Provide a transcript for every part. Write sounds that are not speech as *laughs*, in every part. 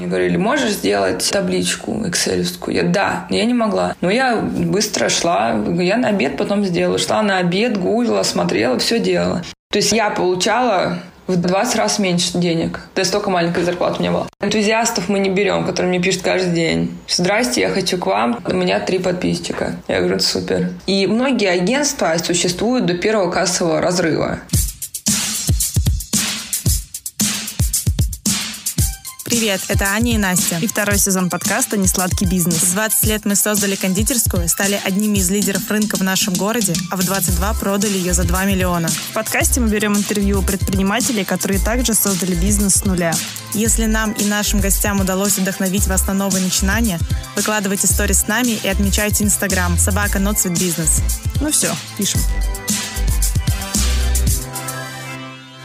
Мне говорили, можешь сделать табличку экселевскую? Я, да, я не могла. Но я быстро шла, я на обед потом сделала. Шла на обед, гуглила, смотрела, все делала. То есть я получала в 20 раз меньше денег. Да столько маленькая зарплата у меня была. Энтузиастов мы не берем, которые мне пишут каждый день. Здрасте, я хочу к вам. У меня три подписчика. Я говорю, супер. И многие агентства существуют до первого кассового разрыва. Привет, это Аня и Настя. И второй сезон подкаста «Несладкий бизнес». В 20 лет мы создали кондитерскую, стали одними из лидеров рынка в нашем городе, а в 22 продали ее за 2 миллиона. В подкасте мы берем интервью у предпринимателей, которые также создали бизнес с нуля. Если нам и нашим гостям удалось вдохновить вас на новые начинания, выкладывайте истории с нами и отмечайте Инстаграм собака Ноцвет Бизнес. Ну все, пишем.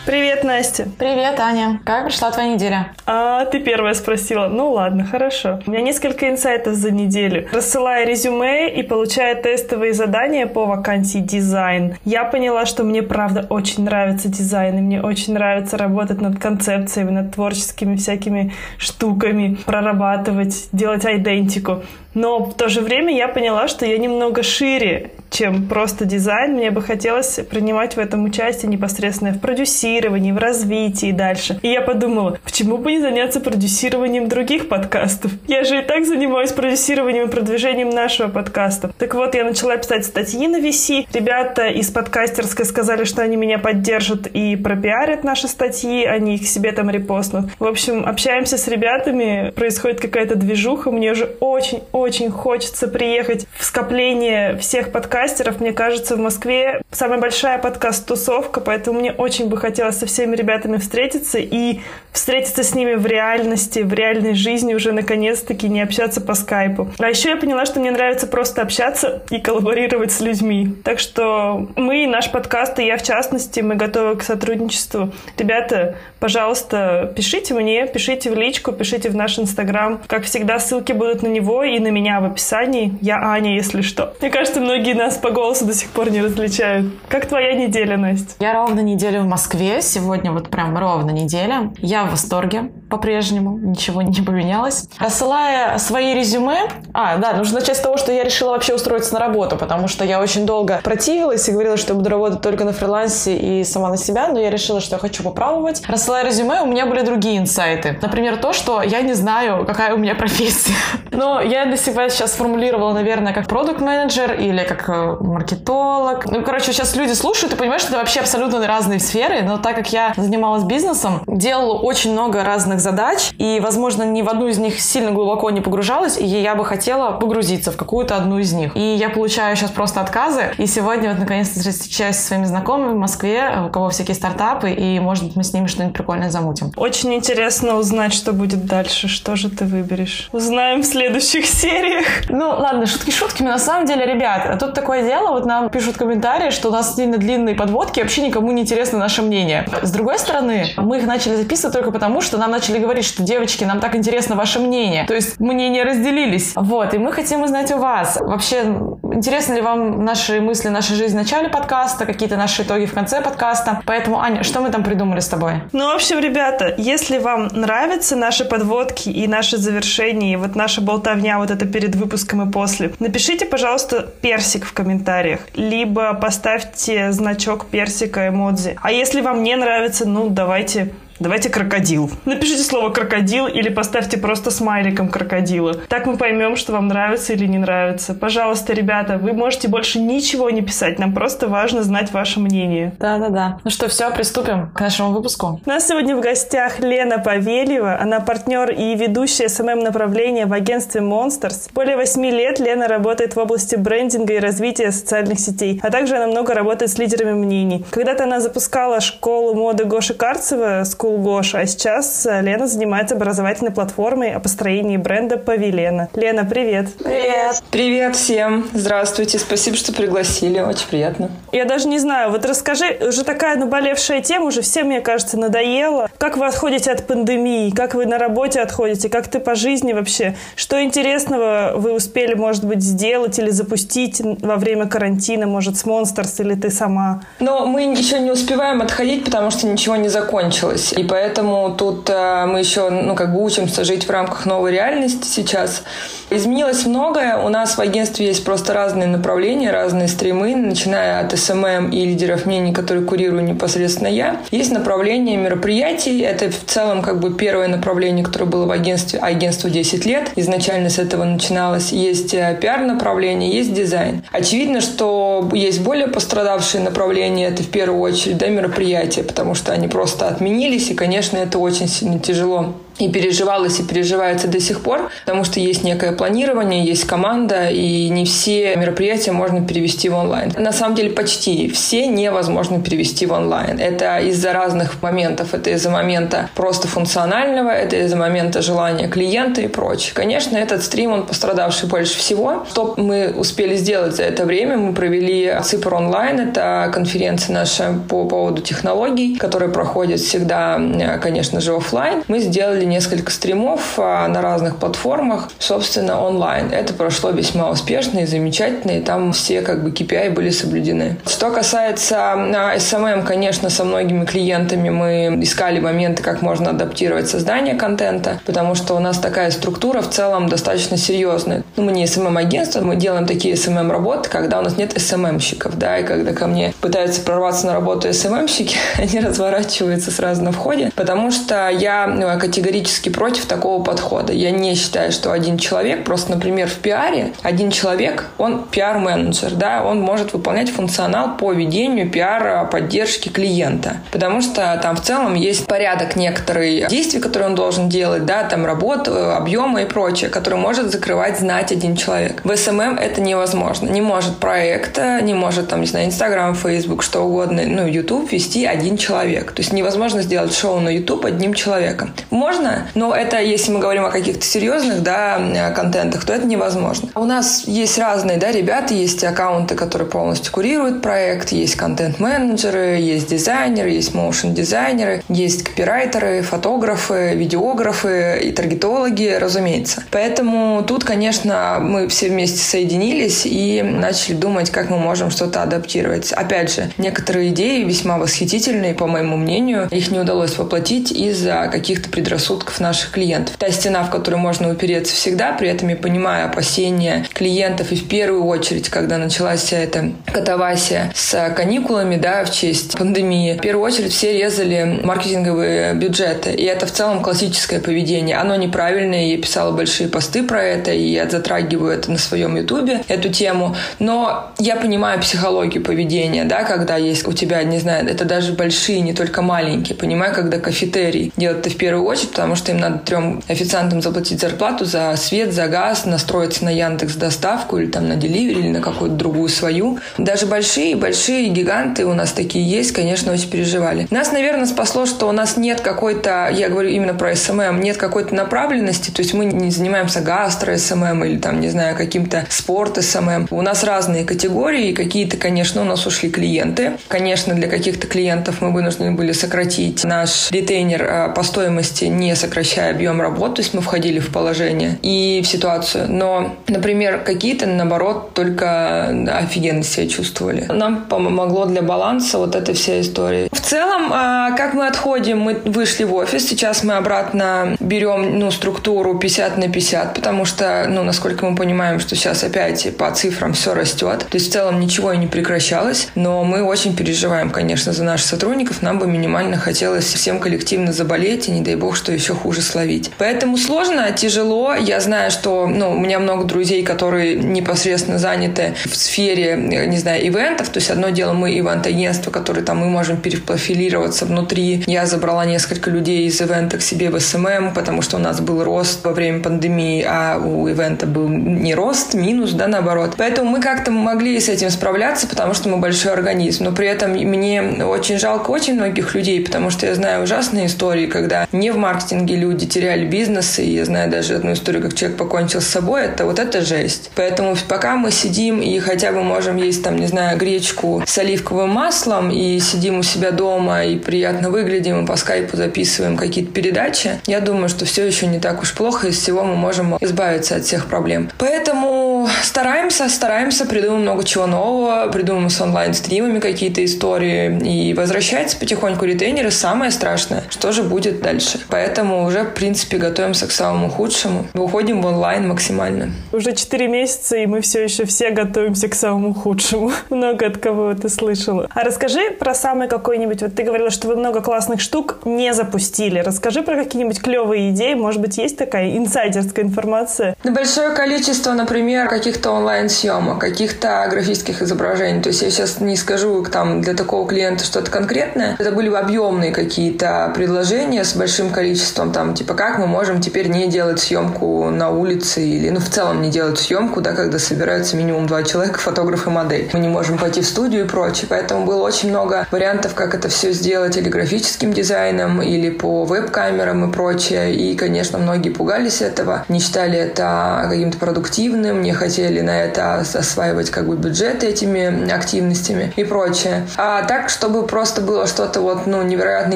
Привет, Настя. Привет, Аня. Как прошла твоя неделя? А, ты первая спросила. Ну ладно, хорошо. У меня несколько инсайтов за неделю. Рассылая резюме и получая тестовые задания по вакансии дизайн, я поняла, что мне правда очень нравится дизайн, и мне очень нравится работать над концепциями, над творческими всякими штуками, прорабатывать, делать идентику. Но в то же время я поняла, что я немного шире, чем просто дизайн. Мне бы хотелось принимать в этом участие непосредственно в продюсировании, в развитии дальше. И я подумала, почему бы не заняться продюсированием других подкастов? Я же и так занимаюсь продюсированием и продвижением нашего подкаста. Так вот, я начала писать статьи на VC. Ребята из подкастерской сказали, что они меня поддержат и пропиарят наши статьи, они их себе там репостнут. В общем, общаемся с ребятами, происходит какая-то движуха. Мне уже очень очень хочется приехать в скопление всех подкастеров. Мне кажется, в Москве самая большая подкаст-тусовка, поэтому мне очень бы хотелось со всеми ребятами встретиться и встретиться с ними в реальности, в реальной жизни уже наконец-таки, не общаться по скайпу. А еще я поняла, что мне нравится просто общаться и коллаборировать с людьми. Так что мы, наш подкаст, и я в частности, мы готовы к сотрудничеству. Ребята, пожалуйста, пишите мне, пишите в личку, пишите в наш инстаграм. Как всегда, ссылки будут на него и на меня в описании. Я Аня, если что. Мне кажется, многие нас по голосу до сих пор не различают. Как твоя неделя, Настя? Я ровно неделю в Москве. Сегодня вот прям ровно неделя. Я в восторге по-прежнему. Ничего не поменялось. Рассылая свои резюме... А, да, нужно начать с того, что я решила вообще устроиться на работу, потому что я очень долго противилась и говорила, что буду работать только на фрилансе и сама на себя, но я решила, что я хочу попробовать. Рассылая резюме, у меня были другие инсайты. Например, то, что я не знаю, какая у меня профессия. *laughs* Но я для себя сейчас сформулировала, наверное, как продукт менеджер или как э, маркетолог. Ну, короче, сейчас люди слушают и понимают, что это вообще абсолютно разные сферы, но так как я занималась бизнесом, делала очень много разных задач, и, возможно, ни в одну из них сильно глубоко не погружалась, и я бы хотела погрузиться в какую-то одну из них. И я получаю сейчас просто отказы, и сегодня вот наконец-то встречаюсь со своими знакомыми в Москве, у кого всякие стартапы, и, может быть, мы с ними что-нибудь прикольное замутим. Очень интересно узнать, что будет дальше, что же ты выберешь. Узнаем в следующих *laughs* сериях. Ну, ладно, шутки шутками. На самом деле, ребят, тут такое дело, вот нам пишут комментарии, что у нас сильно длинные подводки, вообще никому не интересно наше мнение. С другой стороны, мы их начали записывать только потому, что нам начали говорить, что, девочки, нам так интересно ваше мнение. То есть мнения разделились. Вот, и мы хотим узнать у вас. Вообще, интересны ли вам наши мысли, наша жизнь в начале подкаста, какие-то наши итоги в конце подкаста? Поэтому, Аня, что мы там придумали с тобой? Ну, в общем, ребята, если вам нравятся наши подводки и наши завершения, и вот наша болтовня вот это перед выпуском и после, напишите, пожалуйста, персик в комментариях, либо поставьте значок персика эмодзи. А если вам не нравится, ну, давайте Давайте крокодил. Напишите слово крокодил или поставьте просто смайликом крокодила. Так мы поймем, что вам нравится или не нравится. Пожалуйста, ребята, вы можете больше ничего не писать. Нам просто важно знать ваше мнение. Да-да-да. Ну что, все, приступим к нашему выпуску. У нас сегодня в гостях Лена Павельева. Она партнер и ведущая SMM направления в агентстве MONSTARS. Более восьми лет Лена работает в области брендинга и развития социальных сетей, а также она много работает с лидерами мнений. Когда-то она запускала школу моды Гоши Карцева, School Гоша, а сейчас э, Лена занимается образовательной платформой о построении бренда Павелена. Лена, привет! Привет! Привет всем! Здравствуйте! Спасибо, что пригласили. Очень приятно. Я даже не знаю, вот расскажи, уже такая наболевшая тема, уже всем, мне кажется, надоела. Как вы отходите от пандемии? Как вы на работе отходите? Как ты по жизни вообще? Что интересного вы успели, может быть, сделать или запустить во время карантина, может, с MONSTARS или ты сама? Но мы еще не успеваем отходить, потому что ничего не закончилось. И поэтому тут э, мы еще, ну, как бы учимся жить в рамках новой реальности сейчас. Изменилось многое. У нас в агентстве есть просто разные направления, разные стримы, начиная от SMM и лидеров мнений, которые курирую непосредственно я. Есть направление мероприятий. Это в целом как бы первое направление, которое было в агентстве, агентству 10 лет. Изначально с этого начиналось. Есть э, пиар-направление, есть дизайн. Очевидно, что есть более пострадавшие направления. Это в первую очередь да, мероприятия, потому что они просто отменились, и, конечно, это очень сильно тяжело и переживалось, и переживается до сих пор, потому что есть некое планирование, есть команда, и не все мероприятия можно перевести в онлайн. На самом деле почти все невозможно перевести в онлайн. Это из-за разных моментов. Это из-за момента просто функционального, это из-за момента желания клиента и прочее. Конечно, этот стрим, он пострадавший больше всего. Что мы успели сделать за это время? Мы провели ЦИПР онлайн. Это конференция наша по поводу технологий, которая проходит всегда, конечно же, офлайн. Мы сделали провели несколько стримов а, на разных платформах, собственно, онлайн. Это прошло весьма успешно и замечательно, и там все как бы KPI были соблюдены. Что касается SMM, а, конечно, со многими клиентами мы искали моменты, как можно адаптировать создание контента, потому что у нас такая структура в целом достаточно серьезная. Ну, мы не SMM-агентство, мы делаем такие SMM-работы, когда у нас нет SMM-щиков, да, и когда ко мне пытаются прорваться на работу SMM-щики, *laughs* они разворачиваются сразу на входе, потому что я ну, категорически категорически против такого подхода. Я не считаю, что один человек, просто, например, в пиаре, один человек, он пиар-менеджер, да, он может выполнять функционал по ведению пиара, поддержки клиента. Потому что там в целом есть порядок некоторых действий, которые он должен делать, да, там работ, объемы и прочее, которые может закрывать, знать один человек. В SMM это невозможно. Не может проекта, не может, там, не знаю, Инстаграм, Фейсбук, что угодно, ну, YouTube вести один человек. То есть невозможно сделать шоу на YouTube одним человеком. Можно можно, но это, если мы говорим о каких-то серьезных, да, контентах, то это невозможно. У нас есть разные, да, ребята, есть аккаунты, которые полностью курируют проект, есть контент-менеджеры, есть дизайнеры, есть моушен-дизайнеры, есть копирайтеры, фотографы, видеографы и таргетологи, разумеется. Поэтому тут, конечно, мы все вместе соединились и начали думать, как мы можем что-то адаптировать. Опять же, некоторые идеи весьма восхитительные, по моему мнению, их не удалось воплотить из-за каких-то предрассудков предрассудков наших клиентов. Та стена, в которую можно упереться всегда, при этом я понимаю опасения клиентов и в первую очередь, когда началась вся эта катавасия с каникулами, да, в честь пандемии, в первую очередь все резали маркетинговые бюджеты. И это в целом классическое поведение. Оно неправильное, я писала большие посты про это, и я затрагиваю это на своем ютубе, эту тему. Но я понимаю психологию поведения, да, когда есть у тебя, не знаю, это даже большие, не только маленькие. Понимаю, когда кафетерий делают это в первую очередь, потому что им надо трем официантам заплатить зарплату за свет, за газ, настроиться на Яндекс доставку или там на Delivery или на какую-то другую свою. Даже большие, большие гиганты у нас такие есть, конечно, очень переживали. Нас, наверное, спасло, что у нас нет какой-то, я говорю именно про SMM, нет какой-то направленности, то есть мы не занимаемся гастро SMM или там, не знаю, каким-то спорт SMM. У нас разные категории, какие-то, конечно, у нас ушли клиенты. Конечно, для каких-то клиентов мы вынуждены были сократить наш retainer а, по стоимости не сокращая объем работ, то есть мы входили в положение и в ситуацию. Но, например, какие-то, наоборот, только офигенно себя чувствовали. Нам помогло для баланса вот эта вся история. В целом, а, как мы отходим, мы вышли в офис, сейчас мы обратно берем ну, структуру 50 на 50, потому что, ну, насколько мы понимаем, что сейчас опять по цифрам все растет. То есть в целом ничего и не прекращалось, но мы очень переживаем, конечно, за наших сотрудников. Нам бы минимально хотелось всем коллективно заболеть, и не дай бог, что еще хуже словить. Поэтому сложно, тяжело. Я знаю, что ну, у меня много друзей, которые непосредственно заняты в сфере, не знаю, ивентов. То есть одно дело мы ивент-агентство, которое там мы можем перепрофилироваться внутри. Я забрала несколько людей из ивента к себе в SMM, потому что у нас был рост во время пандемии, а у ивента был не рост, минус, да, наоборот. Поэтому мы как-то могли с этим справляться, потому что мы большой организм. Но при этом мне очень жалко очень многих людей, потому что я знаю ужасные истории, когда не в маркетинге маркетинге люди теряли бизнес, и я знаю даже одну историю, как человек покончил с собой, это вот это жесть. Поэтому пока мы сидим и хотя бы можем есть там, не знаю, гречку с оливковым маслом и сидим у себя дома и приятно выглядим, и по скайпу записываем какие-то передачи, я думаю, что все еще не так уж плохо, из всего мы можем избавиться от всех проблем. Поэтому Стараемся, стараемся, придумываем много чего нового, придумываем с онлайн-стримами какие-то истории. И возвращается потихоньку ретейнеры. Самое страшное, что же будет дальше. Поэтому уже, в принципе, готовимся к самому худшему. Выходим в онлайн максимально. Уже 4 месяца, и мы все еще все готовимся к самому худшему. *laughs* Много от кого это слышала. А расскажи про самый какой-нибудь... Вот ты говорила, что вы много классных штук не запустили. Расскажи про какие-нибудь клевые идеи. Может быть, есть такая инсайдерская информация? Да большое количество, например, каких-то онлайн-съемок, каких-то графических изображений. То есть я сейчас не скажу там для такого клиента что-то конкретное. Это были объемные какие-то предложения с большим количеством там, типа, как мы можем теперь не делать съемку на улице или, ну, в целом не делать съемку, да, когда собираются минимум два человека, фотограф и модель. Мы не можем пойти в студию и прочее. Поэтому было очень много вариантов, как это все сделать или графическим дизайном, или по веб-камерам и прочее. И, конечно, многие пугались этого, не считали это каким-то продуктивным, не хотели на это осваивать как бы бюджет этими активностями и прочее. А так, чтобы просто было что-то вот, ну, невероятно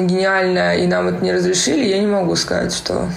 гениальное, и нам это не разрешили, я не могу сказать, что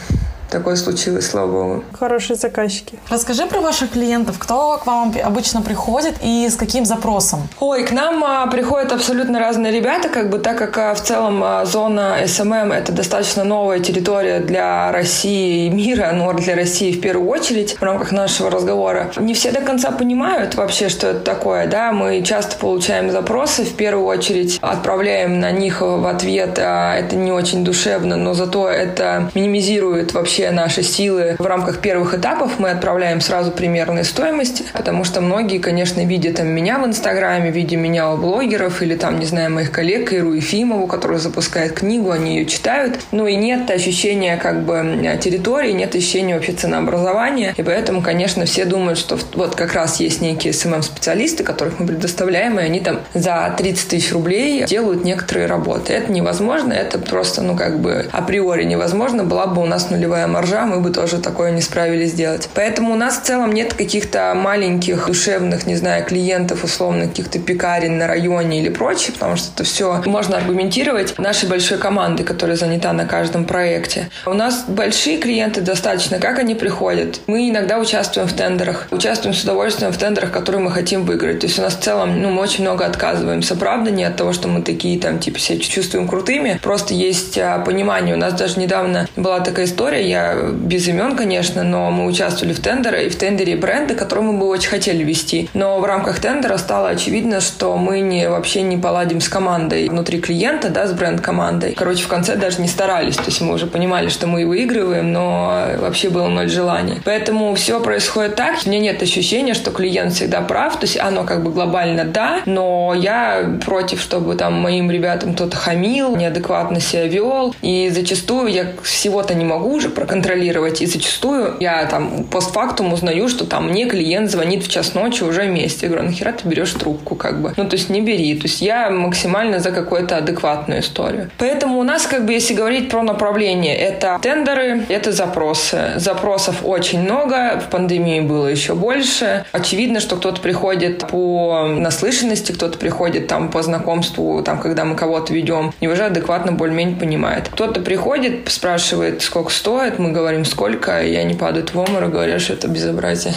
такое случилось, слава богу. Хорошие заказчики. Расскажи про ваших клиентов. Кто к вам обычно приходит и с каким запросом? Ой, к нам а, приходят абсолютно разные ребята, как бы так как а, в целом а, зона SMM это достаточно новая территория для России и мира, ну, для России в первую очередь, в рамках нашего разговора. Не все до конца понимают вообще, что это такое, да, мы часто получаем запросы, в первую очередь отправляем на них в ответ, а, это не очень душевно, но зато это минимизирует вообще все наши силы в рамках первых этапов мы отправляем сразу примерные стоимости, потому что многие, конечно, видят там, меня в Инстаграме, видя меня у блогеров или там, не знаю, моих коллег, Иру Ефимову, которая запускает книгу, они ее читают. Ну и нет ощущения как бы территории, нет ощущения вообще ценообразования. И поэтому, конечно, все думают, что вот как раз есть некие СММ-специалисты, которых мы предоставляем, и они там за 30 тысяч рублей делают некоторые работы. Это невозможно, это просто, ну как бы априори невозможно. Была бы у нас нулевая маржа, мы бы тоже такое не справились сделать. Поэтому у нас в целом нет каких-то маленьких душевных, не знаю, клиентов, условно, каких-то пекарен на районе или прочее, потому что это все можно аргументировать нашей большой командой, которая занята на каждом проекте. У нас большие клиенты достаточно. Как они приходят? Мы иногда участвуем в тендерах. Участвуем с удовольствием в тендерах, которые мы хотим выиграть. То есть у нас в целом, ну, мы очень много отказываемся. Правда, не от того, что мы такие там, типа, себя чувствуем крутыми. Просто есть а, понимание. У нас даже недавно была такая история. Я без имен, конечно, но мы участвовали в тендере, и в тендере бренды, которые мы бы очень хотели вести. Но в рамках тендера стало очевидно, что мы не, вообще не поладим с командой внутри клиента, да, с бренд-командой. Короче, в конце даже не старались, то есть мы уже понимали, что мы выигрываем, но вообще было ноль желания. Поэтому все происходит так. У меня нет ощущения, что клиент всегда прав, то есть оно как бы глобально да, но я против, чтобы там моим ребятам кто-то хамил, неадекватно себя вел, и зачастую я всего-то не могу уже проконтролировать контролировать. И зачастую я там постфактум узнаю, что там мне клиент звонит в час ночи уже вместе. Я говорю, нахера ты берешь трубку как бы? Ну, то есть не бери. То есть я максимально за какую-то адекватную историю. Поэтому у нас, как бы, если говорить про направление, это тендеры, это запросы. Запросов очень много. В пандемии было еще больше. Очевидно, что кто-то приходит по наслышанности, кто-то приходит там по знакомству, там, когда мы кого-то ведем, и уже адекватно более-менее понимает. Кто-то приходит, спрашивает, сколько стоит, мы говорим сколько, и они падают в оморок, говорят, что это безобразие.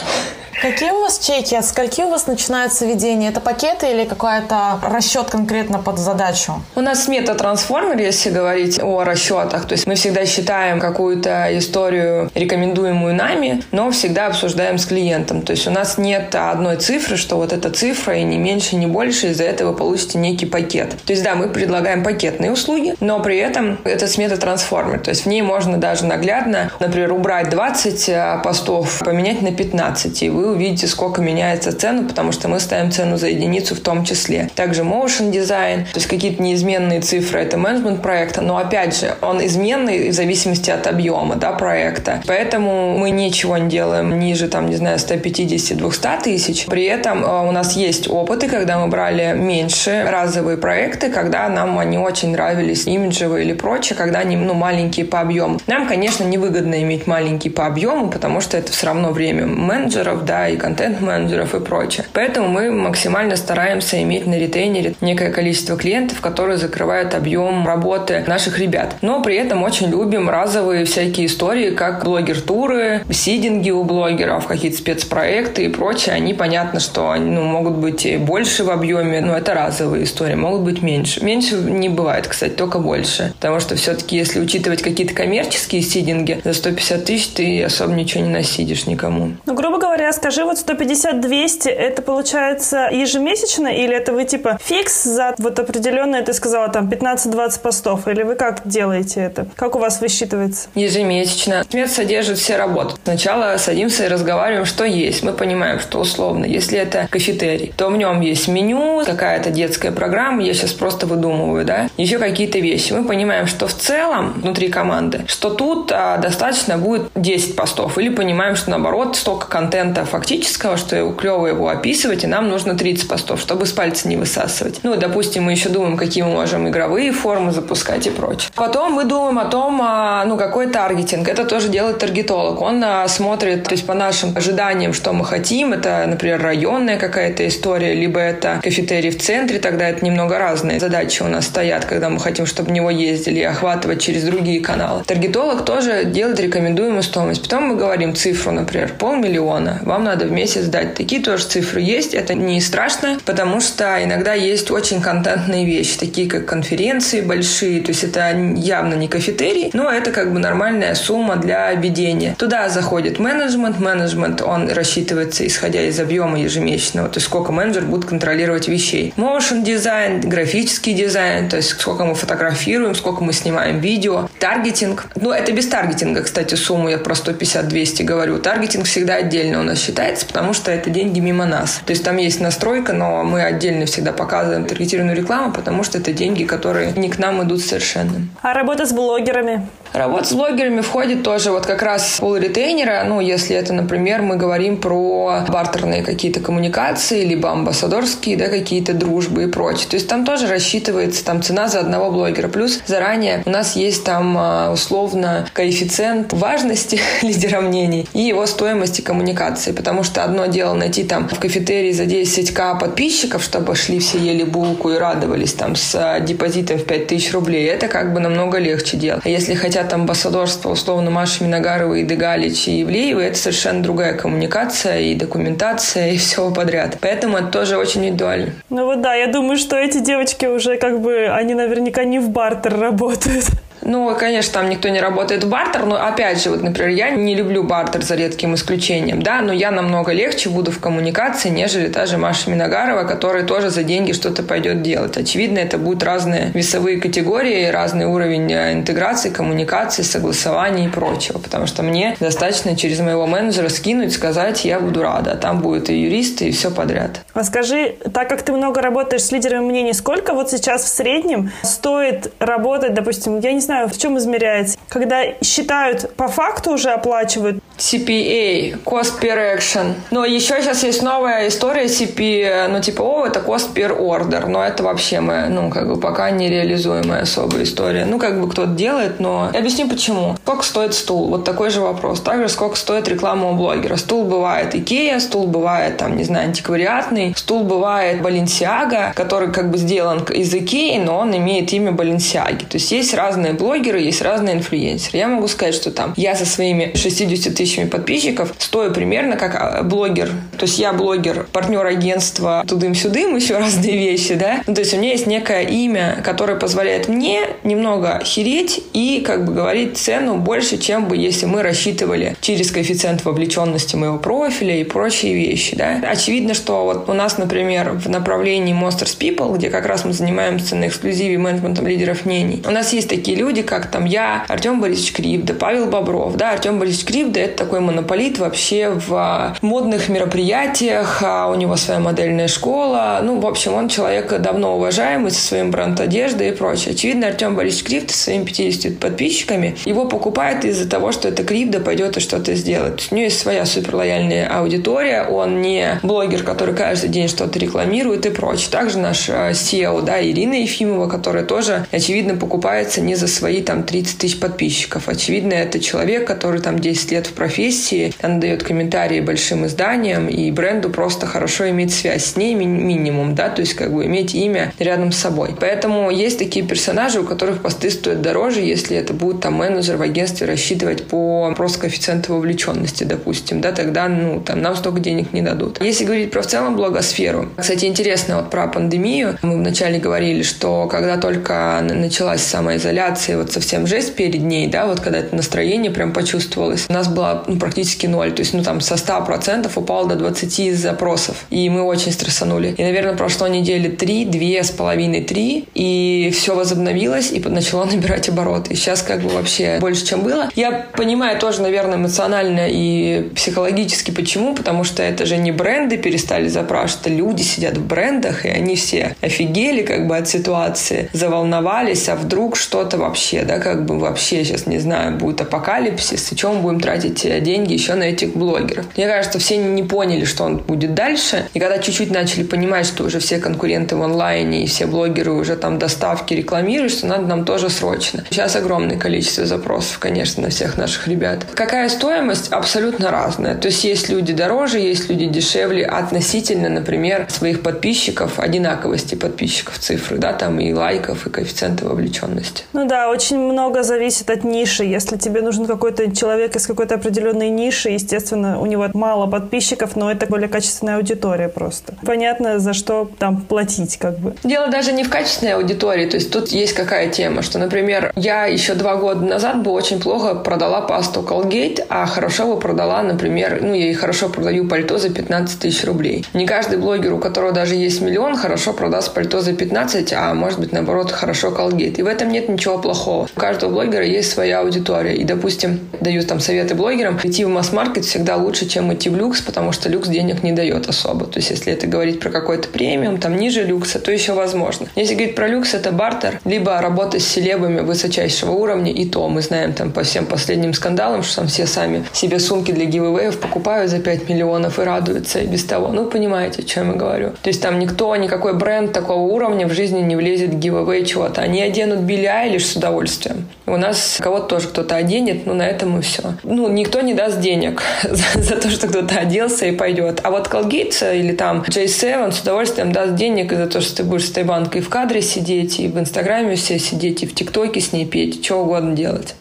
Какие у вас чеки? От скольки у вас начинается ведение? Это пакеты или какой-то расчет конкретно под задачу? У нас мета-трансформер, если говорить о расчетах. То есть мы всегда считаем какую-то историю, рекомендуемую нами, но всегда обсуждаем с клиентом. То есть у нас нет одной цифры, что вот эта цифра и не меньше, не больше, из-за этого вы получите некий пакет. То есть да, мы предлагаем пакетные услуги, но при этом это смета-трансформер. То есть в ней можно даже наглядно, например, убрать 20 э, постов, поменять на 15, и вы увидите, сколько меняется цена, потому что мы ставим цену за единицу в том числе. Также motion дизайн, то есть какие-то неизменные цифры, это менеджмент проекта, но опять же, он изменный в зависимости от объема да, проекта. Поэтому мы ничего не делаем ниже, там, не знаю, 150-200 тысяч. При этом э, у нас есть опыты, когда мы брали меньше разовые проекты, когда нам они очень нравились, имиджевые или прочее, когда они ну, маленькие по объему. Нам, конечно, невыгодно иметь маленькие по объему, потому что это все равно время менеджеров, да, и контент-менеджеров и прочее. Поэтому мы максимально стараемся иметь на ретейнере некое количество клиентов, которые закрывают объем работы наших ребят. Но при этом очень любим разовые всякие истории, как блогер-туры, сидинги у блогеров, какие-то спецпроекты и прочее. Они, понятно, что они ну, могут быть больше в объеме, но это разовые истории, могут быть меньше. Меньше не бывает, кстати, только больше. Потому что все-таки, если учитывать какие-то коммерческие сидинги, за 150 тысяч ты особо ничего не насидишь никому. Ну, грубо говоря, скажи, вот 150-200, это получается ежемесячно или это вы типа фикс за вот определенное, ты сказала, там 15-20 постов, или вы как делаете это? Как у вас высчитывается? Ежемесячно. Смет содержит все работы. Сначала садимся и разговариваем, что есть. Мы понимаем, что условно, если это кафетерий, то в нем есть меню, какая-то детская программа, я сейчас просто выдумываю, да, еще какие-то вещи. Мы понимаем, что в целом внутри команды, что тут а, достаточно будет 10 постов, или понимаем, что наоборот столько контента фактического, что клево его описывать, и нам нужно 30 постов, чтобы с пальца не высасывать. Ну, допустим, мы еще думаем, какие мы можем игровые формы запускать и прочее. Потом мы думаем о том, а, ну, какой таргетинг. Это тоже делает таргетолог. Он а, смотрит, то есть по нашим ожиданиям, что мы хотим. Это, например, районная какая-то история, либо это кафетерий в центре, тогда это немного разные задачи у нас стоят, когда мы хотим, чтобы в него ездили и охватывать через другие каналы. Таргетолог тоже делает рекомендуемую стоимость. Потом мы говорим цифру, например, полмиллиона. Вам надо в месяц дать. Такие тоже цифры есть. Это не страшно, потому что иногда есть очень контентные вещи, такие как конференции большие. То есть это явно не кафетерий, но это как бы нормальная сумма для ведения. Туда заходит менеджмент. Менеджмент, он рассчитывается исходя из объема ежемесячного, то есть сколько менеджер будет контролировать вещей. Motion дизайн, графический дизайн, то есть сколько мы фотографируем, сколько мы снимаем видео. Таргетинг. Ну, это без таргетинга, кстати, сумму я про 150-200 говорю. Таргетинг всегда отдельно у нас считается, потому что это деньги мимо нас. То есть там есть настройка, но мы отдельно всегда показываем таргетированную рекламу, потому что это деньги, которые не к нам идут совершенно. А работа с блогерами? Работа с блогерами входит тоже вот как раз пол ретейнера. Ну, если это, например, мы говорим про бартерные какие-то коммуникации, либо амбассадорские, да, какие-то дружбы и прочее. То есть там тоже рассчитывается там цена за одного блогера. Плюс заранее у нас есть там а, условно коэффициент важности *laughs* лидера мнений и его стоимости коммуникации. Потому что одно дело найти там в кафетерии за 10к подписчиков, чтобы шли все ели булку и радовались там с а, депозитом в 5000 рублей. Это как бы намного легче делать. А если хотят амбассадорство условно Маши Миногаровой, Дегалич и Ивлеевой, это совершенно другая коммуникация и документация и *laughs* все подряд. Поэтому это тоже очень индивидуально. Ну вот да, я думаю, что эти девочки уже как бы, они наверняка не в бартер работают. Ну, конечно, там никто не работает в бартер, но опять же, вот, например, я не люблю бартер за редким исключением, да, но я намного легче буду в коммуникации, нежели та же Маша Миногарова, которая тоже за деньги что-то пойдет делать. Очевидно, это будут разные весовые категории, разный уровень э, интеграции, коммуникации, согласования и прочего, потому что мне достаточно через моего менеджера скинуть, сказать, я буду рада, а там будут и юристы, и все подряд. А скажи, так как ты много работаешь с лидерами мнений, сколько вот сейчас в среднем стоит работать, допустим, я не знаю, в чем измеряется. Когда считают по факту уже оплачивают. CPA, Cost Per Action. Но еще сейчас есть новая история CP, ну типа, о, это Cost Per Order. Но это вообще мы, ну как бы пока нереализуемая особая история. Ну как бы кто-то делает, но... Я объясню почему. Сколько стоит стул? Вот такой же вопрос. Также сколько стоит реклама у блогера. Стул бывает Икея, стул бывает, там, не знаю, антиквариатный, стул бывает Balenciaga, который как бы сделан из Икеи, но он имеет имя Balenciaga. То есть есть разные блогеры, есть разные инфлюенсеры. Я могу сказать, что там я со своими 60 тысячами подписчиков стою примерно как а, блогер. То есть я блогер, партнер агентства тудым-сюдым, еще разные вещи, да. Ну, то есть у меня есть некое имя, которое позволяет мне немного хереть и как бы говорить цену больше, чем бы если мы рассчитывали через коэффициент вовлеченности моего профиля и прочие вещи, да. Очевидно, что вот у нас, например, в направлении Monsters People, где как раз мы занимаемся на эксклюзиве менеджментом лидеров мнений, у нас есть такие люди, люди, как там я, Артем Борисович Крипда, Павел Бобров. Да, Артем Борисович Крипда – это такой монополит вообще в модных мероприятиях, а у него своя модельная школа. Ну, в общем, он человек давно уважаемый со своим бренд одежды и прочее. Очевидно, Артем Борисович Крипда со своими 50 подписчиками его покупает из-за того, что это Крипда пойдет и что-то сделает. У него есть своя суперлояльная аудитория, он не блогер, который каждый день что-то рекламирует и прочее. Также наш SEO, да, Ирина Ефимова, которая тоже, очевидно, покупается не за свои там 30 тысяч подписчиков. Очевидно, это человек, который там 10 лет в профессии, она дает комментарии большим изданиям, и бренду просто хорошо иметь связь с ней минимум, да, то есть как бы иметь имя рядом с собой. Поэтому есть такие персонажи, у которых посты стоят дороже, если это будет там менеджер в агентстве рассчитывать по просто коэффициенту вовлеченности, допустим, да, тогда, ну, там, нам столько денег не дадут. Если говорить про в целом блогосферу, кстати, интересно вот про пандемию, мы вначале говорили, что когда только началась самоизоляция, вот совсем жесть перед ней, да, вот когда это настроение прям почувствовалось, у нас было ну, практически ноль, то есть, ну, там, со 100% упало до 20 запросов, и мы очень стрессанули. И, наверное, прошло недели три, две с половиной, три, и все возобновилось, и начало *laughs* набирать обороты. И сейчас как бы вообще больше, чем было. Я понимаю тоже, наверное, эмоционально и психологически, почему, потому что это же не бренды перестали запрашивать, а люди сидят в брендах, и они все офигели как бы от ситуации, заволновались, а вдруг что-то вообще, да, как бы вообще сейчас, не знаю, будет апокалипсис, и чем мы будем тратить деньги еще на этих блогеров. Мне кажется, все не поняли, что он будет дальше, и когда чуть-чуть начали понимать, что уже все конкуренты в онлайне и все блогеры уже там доставки рекламируют, что надо нам тоже срочно. Сейчас огромное количество запросов, конечно, на всех наших ребят. Какая стоимость? Абсолютно разная. То есть есть люди дороже, есть люди дешевле относительно, например, своих подписчиков, одинаковости подписчиков цифры, да, там и лайков, и коэффициента вовлеченности. Ну да, очень много зависит от ниши. Если тебе нужен какой-то человек из какой-то определенной ниши, естественно, у него мало подписчиков, но это более качественная аудитория просто. Понятно, за что там платить как бы. Дело даже не в качественной аудитории, то есть тут есть какая тема, что, например, я еще два года назад бы очень плохо продала пасту Colgate, а хорошо бы продала, например, ну, я и хорошо продаю пальто за 15 тысяч рублей. Не каждый блогер, у которого даже есть миллион, хорошо продаст пальто за 15, а может быть, наоборот, хорошо Colgate. И в этом нет ничего плохого. У каждого блогера есть своя аудитория. И, допустим, даю там советы блогерам, идти в масс-маркет всегда лучше, чем идти в люкс, потому что люкс денег не дает особо. То есть, если это говорить про какой-то премиум, там ниже люкса, то еще возможно. Если говорить про люкс, это бартер, либо работа с селебами высочайшего уровня, и то мы знаем там по всем последним скандалам, что там все сами себе сумки для гивэвэев покупают за 5 миллионов и радуются и без того. Ну, понимаете, о чем я говорю. То есть там никто, никакой бренд такого уровня в жизни не влезет в гивэвэй чего-то. Они оденут Билли Айлиш с удовольствием. У нас кого-то тоже кто-то оденет, но на этом и все. Ну, никто не даст денег *laughs* за, за то, что кто-то оделся и пойдет. А вот Colgate или там J7 с удовольствием даст денег за то, что ты будешь с этой банкой в кадре сидеть, и в Инстаграме все сидеть, и в ТикТоке с ней петь, что угодно делать.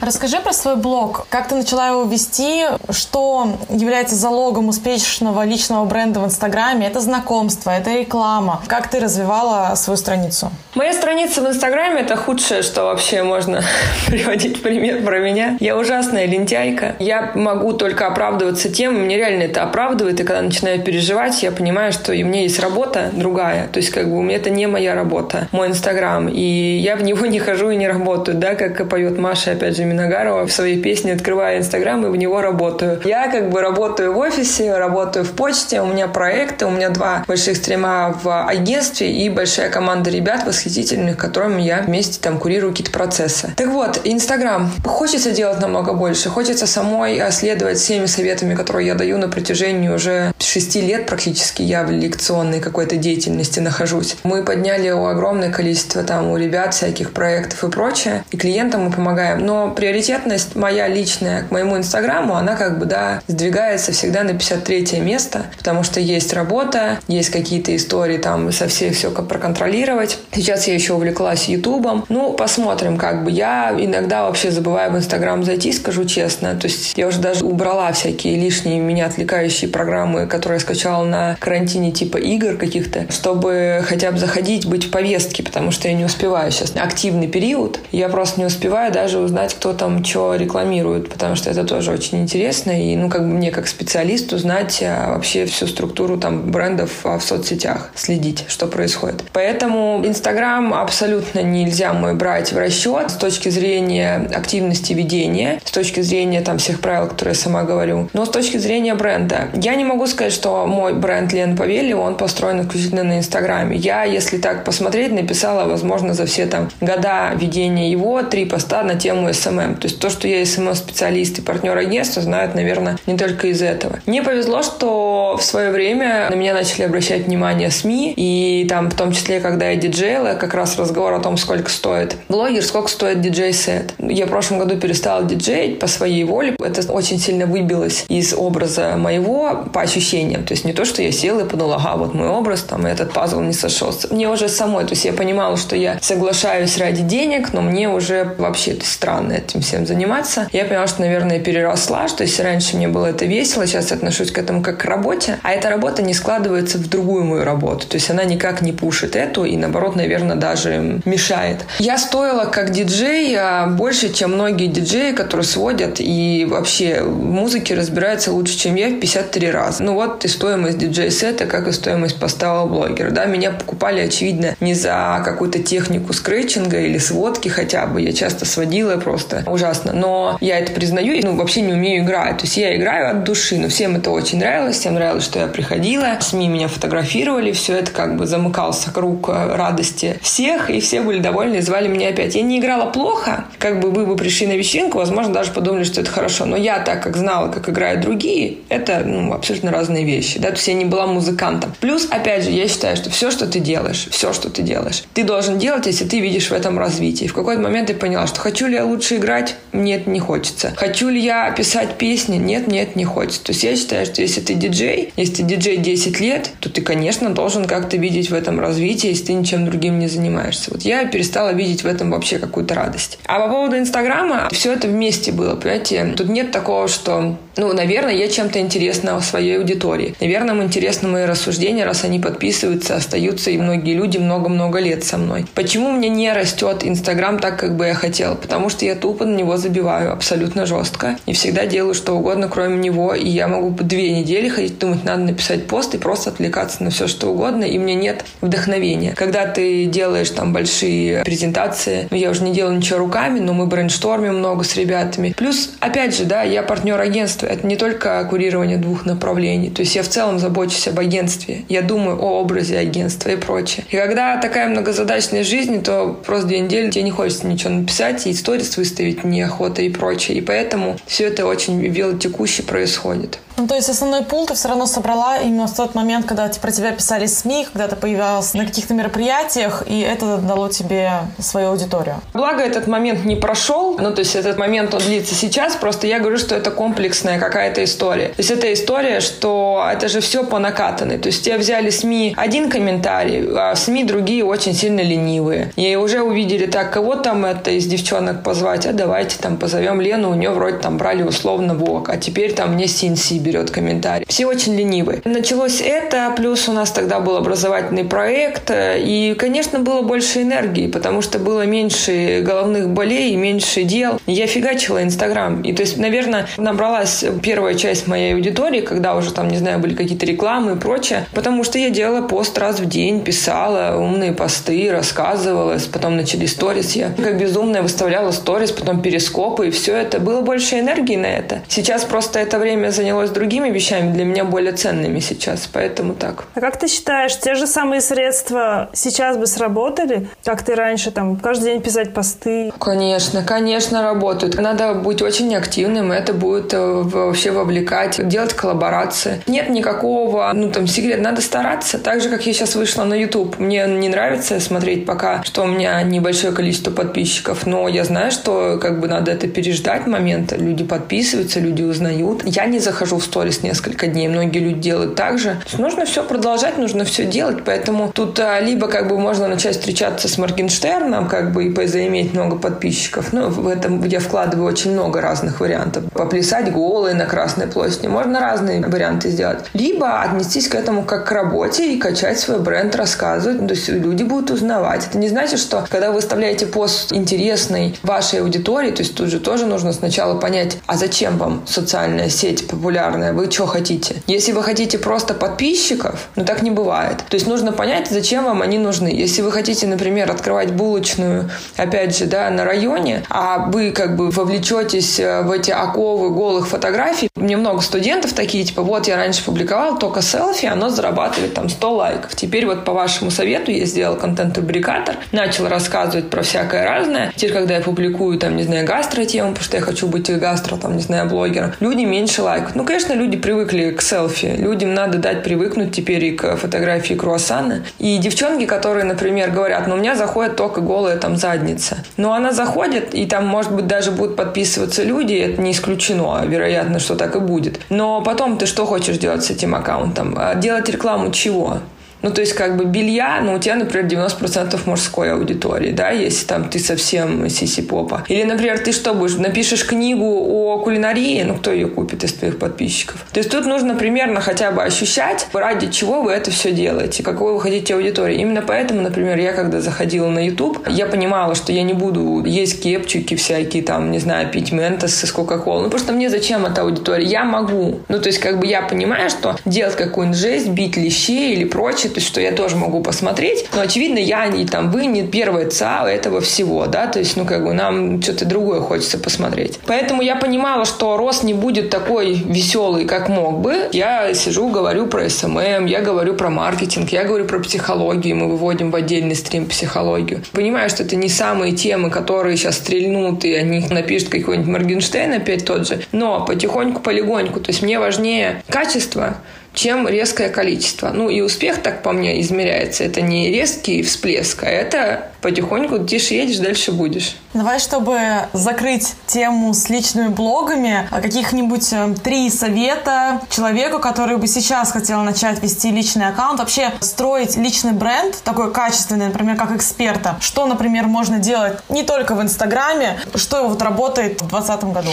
Расскажи про свой блог. Как ты начала его вести? Что является залогом успешного личного бренда в Инстаграме? Это знакомство, это реклама. Как ты развивала свою страницу? Моя страница в Инстаграме – это худшее, что вообще можно *laughs* приводить пример про меня. Я ужасная лентяйка. Я могу только оправдываться тем, мне реально это оправдывает, и когда начинаю переживать, я понимаю, что у меня есть работа другая. То есть как бы у меня это не моя работа, мой Инстаграм. И я в него *laughs* не хожу и не работаю, да, как поет Маша, опять же, Миногарова в своей песне «Открываю Инстаграм» и в него работаю. Я как бы работаю в офисе, работаю в почте, у меня проекты, у меня два больших стрима в агентстве и большая команда ребят восхитительных, которыми я вместе там курирую какие-то процессы. Так вот, Инстаграм. Хочется делать намного больше, хочется самой следовать всеми советами, которые я даю на протяжении уже шести лет практически я в лекционной какой-то деятельности нахожусь. Мы подняли огромное количество там у ребят всяких проектов и прочее, и клиентам мы помогаем. Но приоритетность моя личная к моему инстаграму, она как бы, да, сдвигается всегда на 53 место, потому что есть работа, есть какие-то истории там со всей все проконтролировать. Сейчас я еще увлеклась ютубом. Ну, посмотрим, как бы. Я иногда вообще забываю в инстаграм зайти, скажу честно. То есть я уже даже убрала всякие лишние меня отвлекающие программы, которые я скачала на карантине типа игр каких-то, чтобы хотя бы заходить, быть в повестке, потому что я не успеваю сейчас. Активный период. Я просто не успеваю даже узнать, кто там что рекламирует, потому что это тоже очень интересно. И, ну, как бы мне как специалисту знать а, вообще всю структуру там брендов а, в соцсетях, следить, что происходит. Поэтому Инстаграм абсолютно нельзя мой брать в расчет с точки зрения активности ведения, с точки зрения там всех правил, которые я сама говорю, но с точки зрения бренда. Я не могу сказать, что мой бренд Лены Павельевой, он построен исключительно на Инстаграме. Я, если так посмотреть, написала, возможно, за все там года ведения его три поста на тему SMM. То есть то, что я SMM-специалист и партнер агентства, знают, наверное, не только из этого. Мне повезло, что в свое время на меня начали обращать внимание СМИ, и там в том числе, когда я диджеила, как раз разговор о том, сколько стоит блогер, сколько стоит диджей-сет. Я в прошлом году перестала диджеить по своей воле. Это очень сильно выбилось из образа моего по ощущениям. То есть не то, что я села и подумала, ага, вот мой образ, там, этот пазл не сошелся. Мне уже самой, то есть я понимала, что я соглашаюсь ради денег, но мне уже вообще то есть, странно этим всем заниматься. Я поняла, что, наверное, переросла, что если раньше мне было это весело, сейчас я отношусь к этому как к работе, а эта работа не складывается в другую мою работу. То есть она никак не пушит эту и, наоборот, наверное, даже мешает. Я стоила как диджей а, больше, чем многие диджеи, которые сводят и вообще в музыке разбираются лучше, чем я в 53 раза. Ну вот и стоимость диджей-сета, как и стоимость поставого блогера. Да, меня покупали, очевидно, не за какую-то технику скретчинга или сводки хотя бы. Я часто сводила просто ужасно. Но я это признаю и ну, вообще не умею играть. То есть я играю от души, но всем это очень нравилось. Всем нравилось, что я приходила, СМИ меня фотографировали, все это как бы замыкался круг э, радости всех, и все были довольны и звали меня опять. Я не играла плохо, как бы вы бы пришли на вечеринку, возможно, даже подумали, что это хорошо. Но я, так как знала, как играют другие, это ну, абсолютно разные вещи. Да? То есть я не была музыкантом. Плюс, опять же, я считаю, что все, что ты делаешь, все, что ты делаешь, ты должен делать, если ты видишь в этом развитие. В какой-то момент я поняла, что хочу ли я лучше играть? Нет, не хочется. Хочу ли я писать песни? Нет, нет, не хочется. То есть я считаю, что если ты диджей, если ты диджей 10 лет, то ты, конечно, должен как-то видеть в этом развитие, если ты ничем другим не занимаешься. Вот я перестала видеть в этом вообще какую-то радость. А по поводу Инстаграма, все это вместе было, понимаете? Тут нет такого, что ну, наверное, я чем-то интересна своей аудитории. Наверное, им интересны мои рассуждения, раз они подписываются, остаются, и многие люди много-много лет со мной. Почему мне не растет Инстаграм так, как бы я хотела? Потому что я тупо на него забиваю абсолютно жестко. И всегда делаю что угодно, кроме него. И я могу две недели ходить, думать, надо написать пост и просто отвлекаться на все, что угодно, и мне нет вдохновения. Когда ты делаешь там большие презентации, ну, я уже не делаю ничего руками, но мы брейнштормим много с ребятами. Плюс, опять же, да, я партнер агентства, это не только курирование двух направлений. То есть я в целом забочусь об агентстве. Я думаю о образе агентства и прочее. И когда такая многозадачная жизнь, то просто две недели тебе не хочется ничего написать, и сторис выставить неохота и прочее. И поэтому все это очень велотекуще происходит. Ну, то есть основной пул ты все равно собрала именно в тот момент, когда про тебя писали СМИ, когда ты появлялся на каких-то мероприятиях, и это дало тебе свою аудиторию. Благо этот момент не прошел, ну, то есть этот момент, он длится сейчас, просто я говорю, что это комплексная какая-то история. То есть это история, что это же все по накатанной. То есть тебе взяли СМИ один комментарий, а СМИ другие очень сильно ленивые. И уже увидели так, кого там это из девчонок позвать, а давайте там позовем Лену, у нее вроде там брали условно Вок, а теперь там мне Синси берет комментарий. Все очень ленивые. Началось это, плюс у нас тогда был образовательный проект, и, конечно, было больше энергии, потому что было меньше головных болей меньше дел. Я фигачила Инстаграм. И, то есть, наверное, набралась первая часть моей аудитории, когда уже там, не знаю, были какие-то рекламы и прочее, потому что я делала пост раз в день, писала умные посты, рассказывала, потом начали сторис. Я как безумная выставляла сторис, потом перископы, и все это. Было больше энергии на это. Сейчас просто это время занялось другими вещами, для меня более ценными сейчас, поэтому так. А как ты считаешь, те же самые средства сейчас бы сработали, как ты раньше там каждый день писать посты? Конечно, конечно, работают. Надо быть очень активным, это будет э, вообще вовлекать, делать коллаборации. Нет никакого, ну там, секрет, надо стараться. Так же, как я сейчас вышла на YouTube. Мне не нравится смотреть пока, что у меня небольшое количество подписчиков, но я знаю, что как бы надо это переждать момент. Люди подписываются, люди узнают. Я не захожу в сторис несколько дней. Многие люди делают так же. нужно все продолжать, нужно все делать. Поэтому тут а, либо как бы можно начать встречаться с Моргенштерном, как бы и заиметь много подписчиков. Ну, в этом я вкладываю очень много разных вариантов. Поплясать голые на Красной площади. Можно разные варианты сделать. Либо отнестись к этому как к работе и качать свой бренд, рассказывать. То есть люди будут узнавать. Это не значит, что когда вы выставляете пост интересный вашей аудитории, то есть тут же тоже нужно сначала понять, а зачем вам социальная сеть популярна элементарное. Вы что хотите? Если вы хотите просто подписчиков, ну так не бывает. То есть нужно понять, зачем вам они нужны. Если вы хотите, например, открывать булочную, опять же, да, на районе, а вы как бы вовлечетесь э, в эти оковы голых фотографий. Мне много студентов такие, типа, вот я раньше публиковал только селфи, оно зарабатывает там 100 лайков. Теперь вот по вашему совету я сделал контент-рубрикатор, начал рассказывать про всякое разное. Теперь, когда я публикую там, не знаю, гастро-тему, потому что я хочу быть гастро, там, не знаю, блогером, люди меньше лайкают. Ну, конечно, люди привыкли к селфи. Людям надо дать привыкнуть теперь и к фотографии круассана. И девчонки, которые, например, говорят, ну, у меня заходит только голая там задница. Но она заходит, и там, может быть, даже будут подписываться люди, это не исключено, а вероятно, что так и будет. Но потом ты что хочешь делать с этим аккаунтом? А делать рекламу чего? Ну, то есть, как бы белья, ну, у тебя, например, 90% мужской аудитории, да, если там ты совсем сиси-попа. Или, например, ты что будешь, напишешь книгу о кулинарии, ну, кто ее купит из твоих подписчиков? То есть, тут нужно примерно хотя бы ощущать, ради чего вы это все делаете, какой вы хотите аудитории. Именно поэтому, например, я, когда заходила на YouTube, я понимала, что я не буду есть кетчупы всякие, там, не знаю, пить ментос с Кока-Колой. Ну, просто мне зачем эта аудитория? Я могу. Ну, то есть, как бы я понимаю, что делать какую-нибудь жесть, бить лещей или прочее, то есть что я тоже могу посмотреть, но очевидно я не там вы не первая ЦА этого всего, да, то есть ну как бы нам что-то другое хочется посмотреть. Поэтому я понимала, что рост не будет такой веселый, как мог бы. Я сижу, говорю про SMM, я говорю про маркетинг, я говорю про психологию, мы выводим в отдельный стрим психологию. Понимаю, что это не самые темы, которые сейчас стрельнут, и они напишут какой-нибудь Моргенштерн опять тот же, но потихоньку, полегоньку. То есть мне важнее качество, чем резкое количество. Ну и успех, так по мне, измеряется. Это не резкий всплеск, а это потихоньку тише едешь, дальше будешь. Давай, чтобы закрыть тему с личными блогами, а каких-нибудь э, три совета человеку, который бы сейчас хотел начать вести личный аккаунт, вообще строить личный бренд, такой качественный, например, как эксперта. Что, например, можно делать не только в Инстаграме, что вот работает в 2020 году?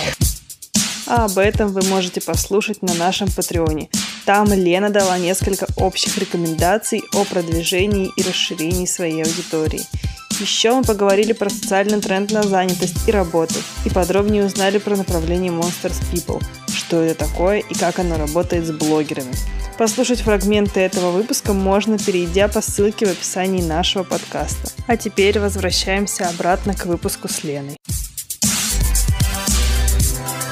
А об этом вы можете послушать на нашем Патреоне. Там Лена дала несколько общих рекомендаций о продвижении и расширении своей аудитории. Еще мы поговорили про социальный тренд на занятость и работу, и подробнее узнали про направление Monsters People, что это такое и как оно работает с блогерами. Послушать фрагменты этого выпуска можно, перейдя по ссылке в описании нашего подкаста. А теперь возвращаемся обратно к выпуску с Леной.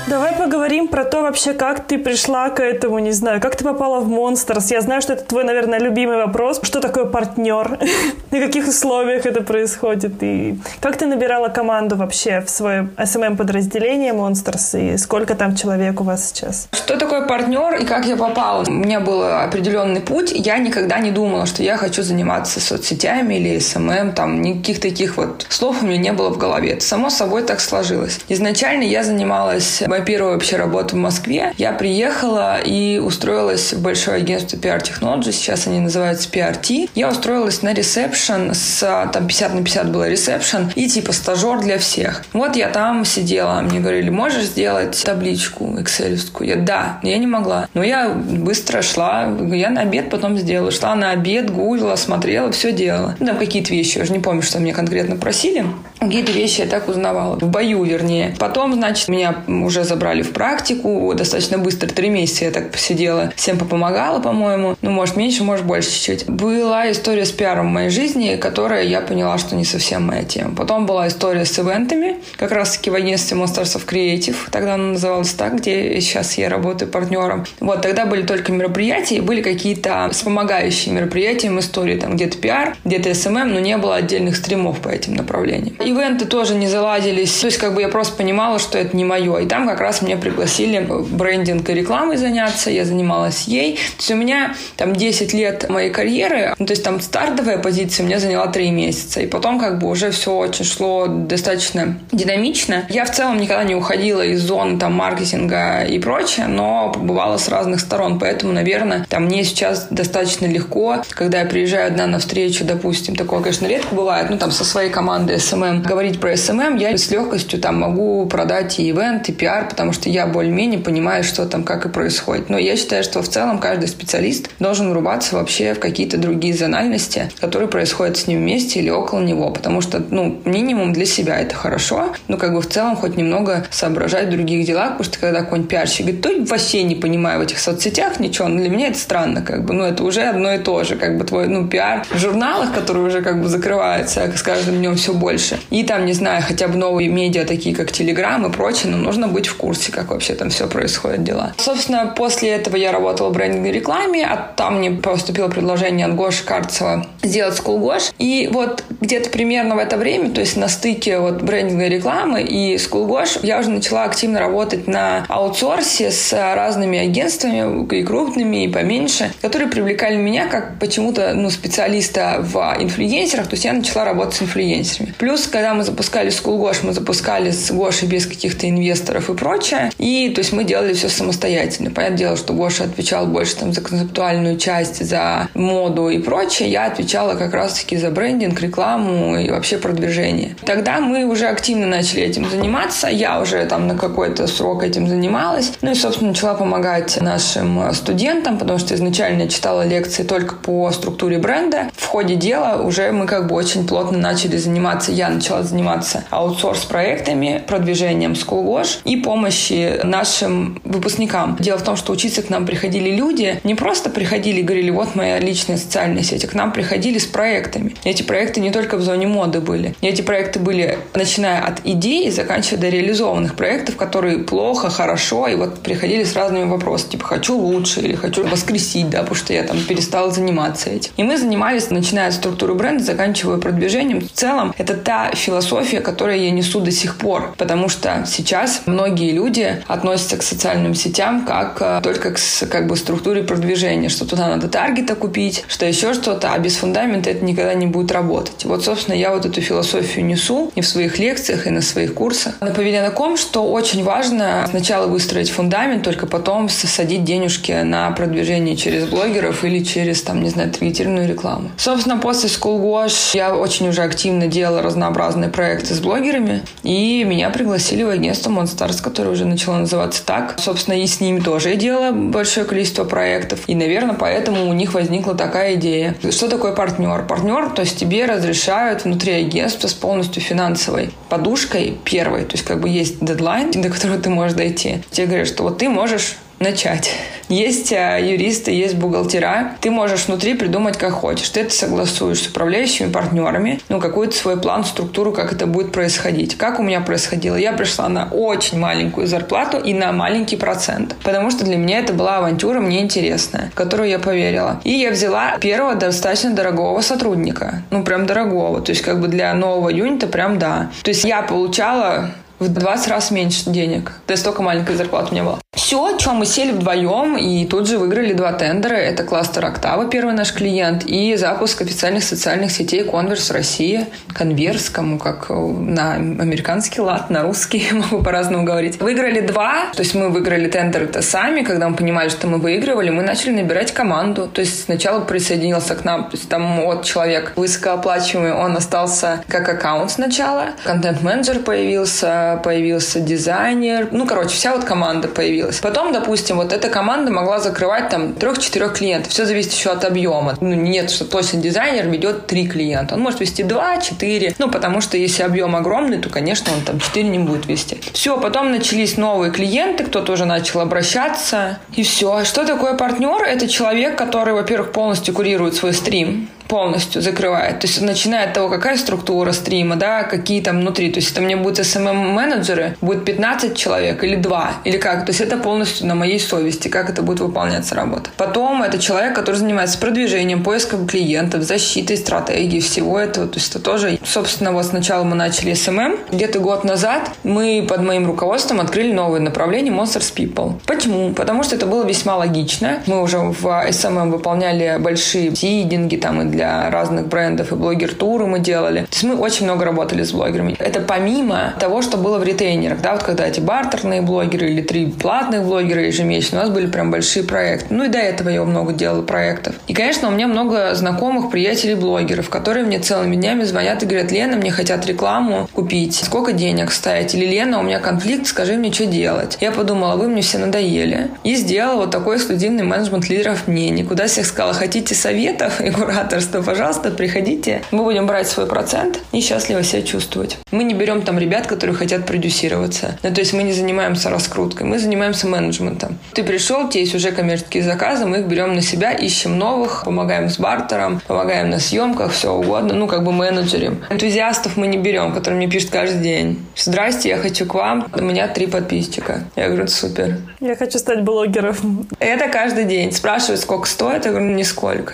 Давай поговорим про то вообще, как ты пришла к этому, не знаю, как ты попала в Monsters. Я знаю, что это твой, наверное, любимый вопрос. Что такое партнер? *laughs* На каких условиях это происходит? И как ты набирала команду вообще в свое SMM-подразделение Monsters? И сколько там человек у вас сейчас? Что такое партнер и как я попала? У меня был определенный путь. Я никогда не думала, что я хочу заниматься соцсетями или SMM. Там никаких таких вот слов у меня не было в голове. Это само собой так сложилось. Изначально я занималась моя первая вообще работа в Москве. Я приехала и устроилась в большое агентство PR Technology, сейчас они называются PRT. Я устроилась на ресепшн, с, там 50 на 50 было ресепшн, и типа стажер для всех. Вот я там сидела, мне говорили, можешь сделать табличку экселевскую? Я, да, я не могла. Но я быстро шла, я на обед потом сделала. Шла на обед, гуглила, смотрела, все делала. Ну, там какие-то вещи, я уже не помню, что мне конкретно просили. Какие-то вещи я так узнавала. В бою, вернее. Потом, значит, меня уже забрали в практику достаточно быстро. Три месяца я так посидела. Всем попомогала, по-моему. Ну, может, меньше, может, больше чуть-чуть. Была история с пиаром в моей жизни, которая я поняла, что не совсем моя тема. Потом была история с ивентами. Как раз-таки в агентстве Monsters of Creative. Тогда она называлась так, где сейчас я работаю партнером. Вот, тогда были только мероприятия, и были какие-то вспомогающие мероприятия, истории. Там где-то пиар, где-то SMM, но не было отдельных стримов по этим направлениям ивенты тоже не заладились. То есть как бы я просто понимала, что это не мое. И там как раз меня пригласили брендингом и рекламой заняться. Я занималась ей. То есть у меня там 10 лет моей карьеры. Ну, то есть там стартовая позиция у меня заняла 3 месяца. И потом как бы уже все очень шло достаточно динамично. Я в целом никогда не уходила из зоны там маркетинга и прочее, но побывала с разных сторон. Поэтому, наверное, там мне сейчас достаточно легко, когда я приезжаю одна на встречу, допустим, такое, конечно, редко бывает, ну там со своей командой SMM говорить про SMM, я с легкостью там могу продать и ивент, и пиар, потому что я более-менее понимаю, что там как и происходит. Но я считаю, что в целом каждый специалист должен врубаться вообще в какие-то другие зональности, которые происходят с ним вместе или около него, потому что, ну, минимум для себя это хорошо, но как бы в целом хоть немного соображать в других делах, потому что когда какой-нибудь пиарщик говорит, то вообще не понимаю в этих соцсетях ничего, но для меня это странно, как бы, ну, это уже одно и то же, как бы твой, ну, пиар в журналах, которые уже как бы закрываются с каждым днем все больше. И там, не знаю, хотя бы новые медиа, такие как Телеграм и прочее, но нужно быть в курсе, как вообще там все происходит, дела. Собственно, после этого я работала в брендинговой рекламе, а там мне поступило предложение от Гоши Карцева сделать School И вот где-то примерно в это время, то есть на стыке вот брендинговой рекламы и School я уже начала активно работать на аутсорсе с разными агентствами, и крупными, и поменьше, которые привлекали меня как почему-то ну, специалиста в инфлюенсерах, то есть я начала работать с инфлюенсерами. Плюс, когда мы запускали School Gosh, мы запускали с Гошей без каких-то инвесторов и прочее, и то есть мы делали все самостоятельно. Понятное дело, что Гоша отвечал больше там за концептуальную часть, за моду и прочее, я отвечала как раз-таки за брендинг, рекламу и вообще продвижение. Тогда мы уже активно начали этим заниматься, я уже там на какой-то срок этим занималась, ну и, собственно, начала помогать нашим студентам, потому что изначально я читала лекции только по структуре бренда. В ходе дела уже мы как бы очень плотно начали заниматься, я начала заниматься аутсорс-проектами, продвижением School и помощи нашим выпускникам. Дело в том, что учиться к нам приходили люди, не просто приходили и говорили, вот моя личная социальная сеть, а к нам приходили с проектами. И эти проекты не только в зоне моды были. И эти проекты были, начиная от идей и заканчивая до реализованных проектов, которые плохо, хорошо, и вот приходили с разными вопросами, типа хочу лучше или хочу воскресить, да, потому что я там перестала заниматься этим. И мы занимались, начиная от структуры бренда, заканчивая продвижением. В целом, это та философия, которую я несу до сих пор, потому что сейчас многие люди относятся к социальным сетям как э, только к как бы структуре продвижения, что туда надо таргета купить, что еще что-то, а без фундамента это никогда не будет работать. Вот, собственно, я вот эту философию несу и в своих лекциях, и на своих курсах. Напоминаю о том, что очень важно сначала выстроить фундамент, только потом садить денежки на продвижение через блогеров или через, там, не знаю, таргетированную рекламу. Собственно, после School Wash я очень уже активно делала разнообразные проекты с блогерами, и меня пригласили в агентство Monstars, которое уже начало называться так. Собственно, и с ними тоже я делала большое количество проектов, и, наверное, поэтому у них возникла такая идея. Что такое партнер? Партнер, то есть тебе разрешают внутри агентства с полностью финансовой подушкой первой, то есть как бы есть дедлайн, до которого ты можешь дойти. Тебе говорят, что вот ты можешь начать. Есть а, юристы, есть бухгалтера. Ты можешь внутри придумать, как хочешь. Ты это согласуешь с управляющими партнерами, ну, какой-то свой план, структуру, как это будет происходить. Как у меня происходило? Я пришла на очень маленькую зарплату и на маленький процент, потому что для меня это была авантюра мне интересная, в которую я поверила. И я взяла первого достаточно дорогого сотрудника. Ну, прям дорогого. То есть, как бы для нового юнита прям да. То есть, я получала в 20 раз меньше денег. То есть столько маленькая зарплата у меня была. Все, чем мы сели вдвоем и тут же выиграли два тендера. Это кластер Октава, первый наш клиент, и запуск официальных социальных сетей Конверс России. Конверс, кому как на американский лад, на русский, *laughs* могу по-разному говорить. Выиграли два, то есть мы выиграли тендер это сами. Когда мы понимали, что мы выигрывали, мы начали набирать команду. То есть сначала присоединился к нам, то есть там вот человек высокооплачиваемый, он остался как аккаунт сначала. Контент-менеджер появился, появился дизайнер. Ну, короче, вся вот команда появилась. Потом, допустим, вот эта команда могла закрывать там трех-четырех клиентов. Все зависит еще от объема. Ну, нет, что точно дизайнер ведет три клиента. Он может вести два, четыре. Ну, потому что если объем огромный, то, конечно, он там четыре не будет вести. Все, потом начались новые клиенты, кто-то уже начал обращаться. И все. Что такое партнер? Это человек, который, во-первых, полностью курирует свой стрим полностью закрывает. То есть начиная от того, какая структура стрима, да, какие там внутри. То есть это мне будут SMM-менеджеры, будет 15 человек или 2, или как. То есть это полностью на моей совести, как это будет выполняться работа. Потом это человек, который занимается продвижением, поиском клиентов, защитой стратегии, всего этого. То есть это тоже, собственно, вот сначала мы начали SMM. Где-то год назад мы под моим руководством открыли новое направление Monsters People. Почему? Потому что это было весьма логично. Мы уже в SMM выполняли большие сидинги там и для для разных брендов, и блогер-туры мы делали. То есть мы очень много работали с блогерами. Это помимо того, что было в ретейнерах, да, вот когда эти бартерные блогеры или три платных блогера ежемесячно, у нас были прям большие проекты. Ну и до этого я много делала проектов. И, конечно, у меня много знакомых, приятелей блогеров, которые мне целыми днями звонят и говорят, Лена, мне хотят рекламу купить, сколько денег ставить? Или Лена, у меня конфликт, скажи мне, что делать? Я подумала, вы мне все надоели. И сделала вот такой эксклюзивный менеджмент лидеров мнений, куда всех сказала, хотите советов и кураторства, пожалуйста, приходите. Мы будем брать свой процент и счастливо себя чувствовать. Мы не берем там ребят, которые хотят продюсироваться. Ну, то есть мы не занимаемся раскруткой, мы занимаемся менеджментом. Ты пришел, у тебя есть уже коммерческие заказы, мы их берем на себя, ищем новых, помогаем с бартером, помогаем на съемках, все угодно, ну, как бы менеджерим. Энтузиастов мы не берем, которые мне пишут каждый день. Здрасте, я хочу к вам, у меня три подписчика. Я говорю, супер. Я хочу стать блогером. Это каждый день. Спрашивают, сколько стоит, я говорю, нисколько.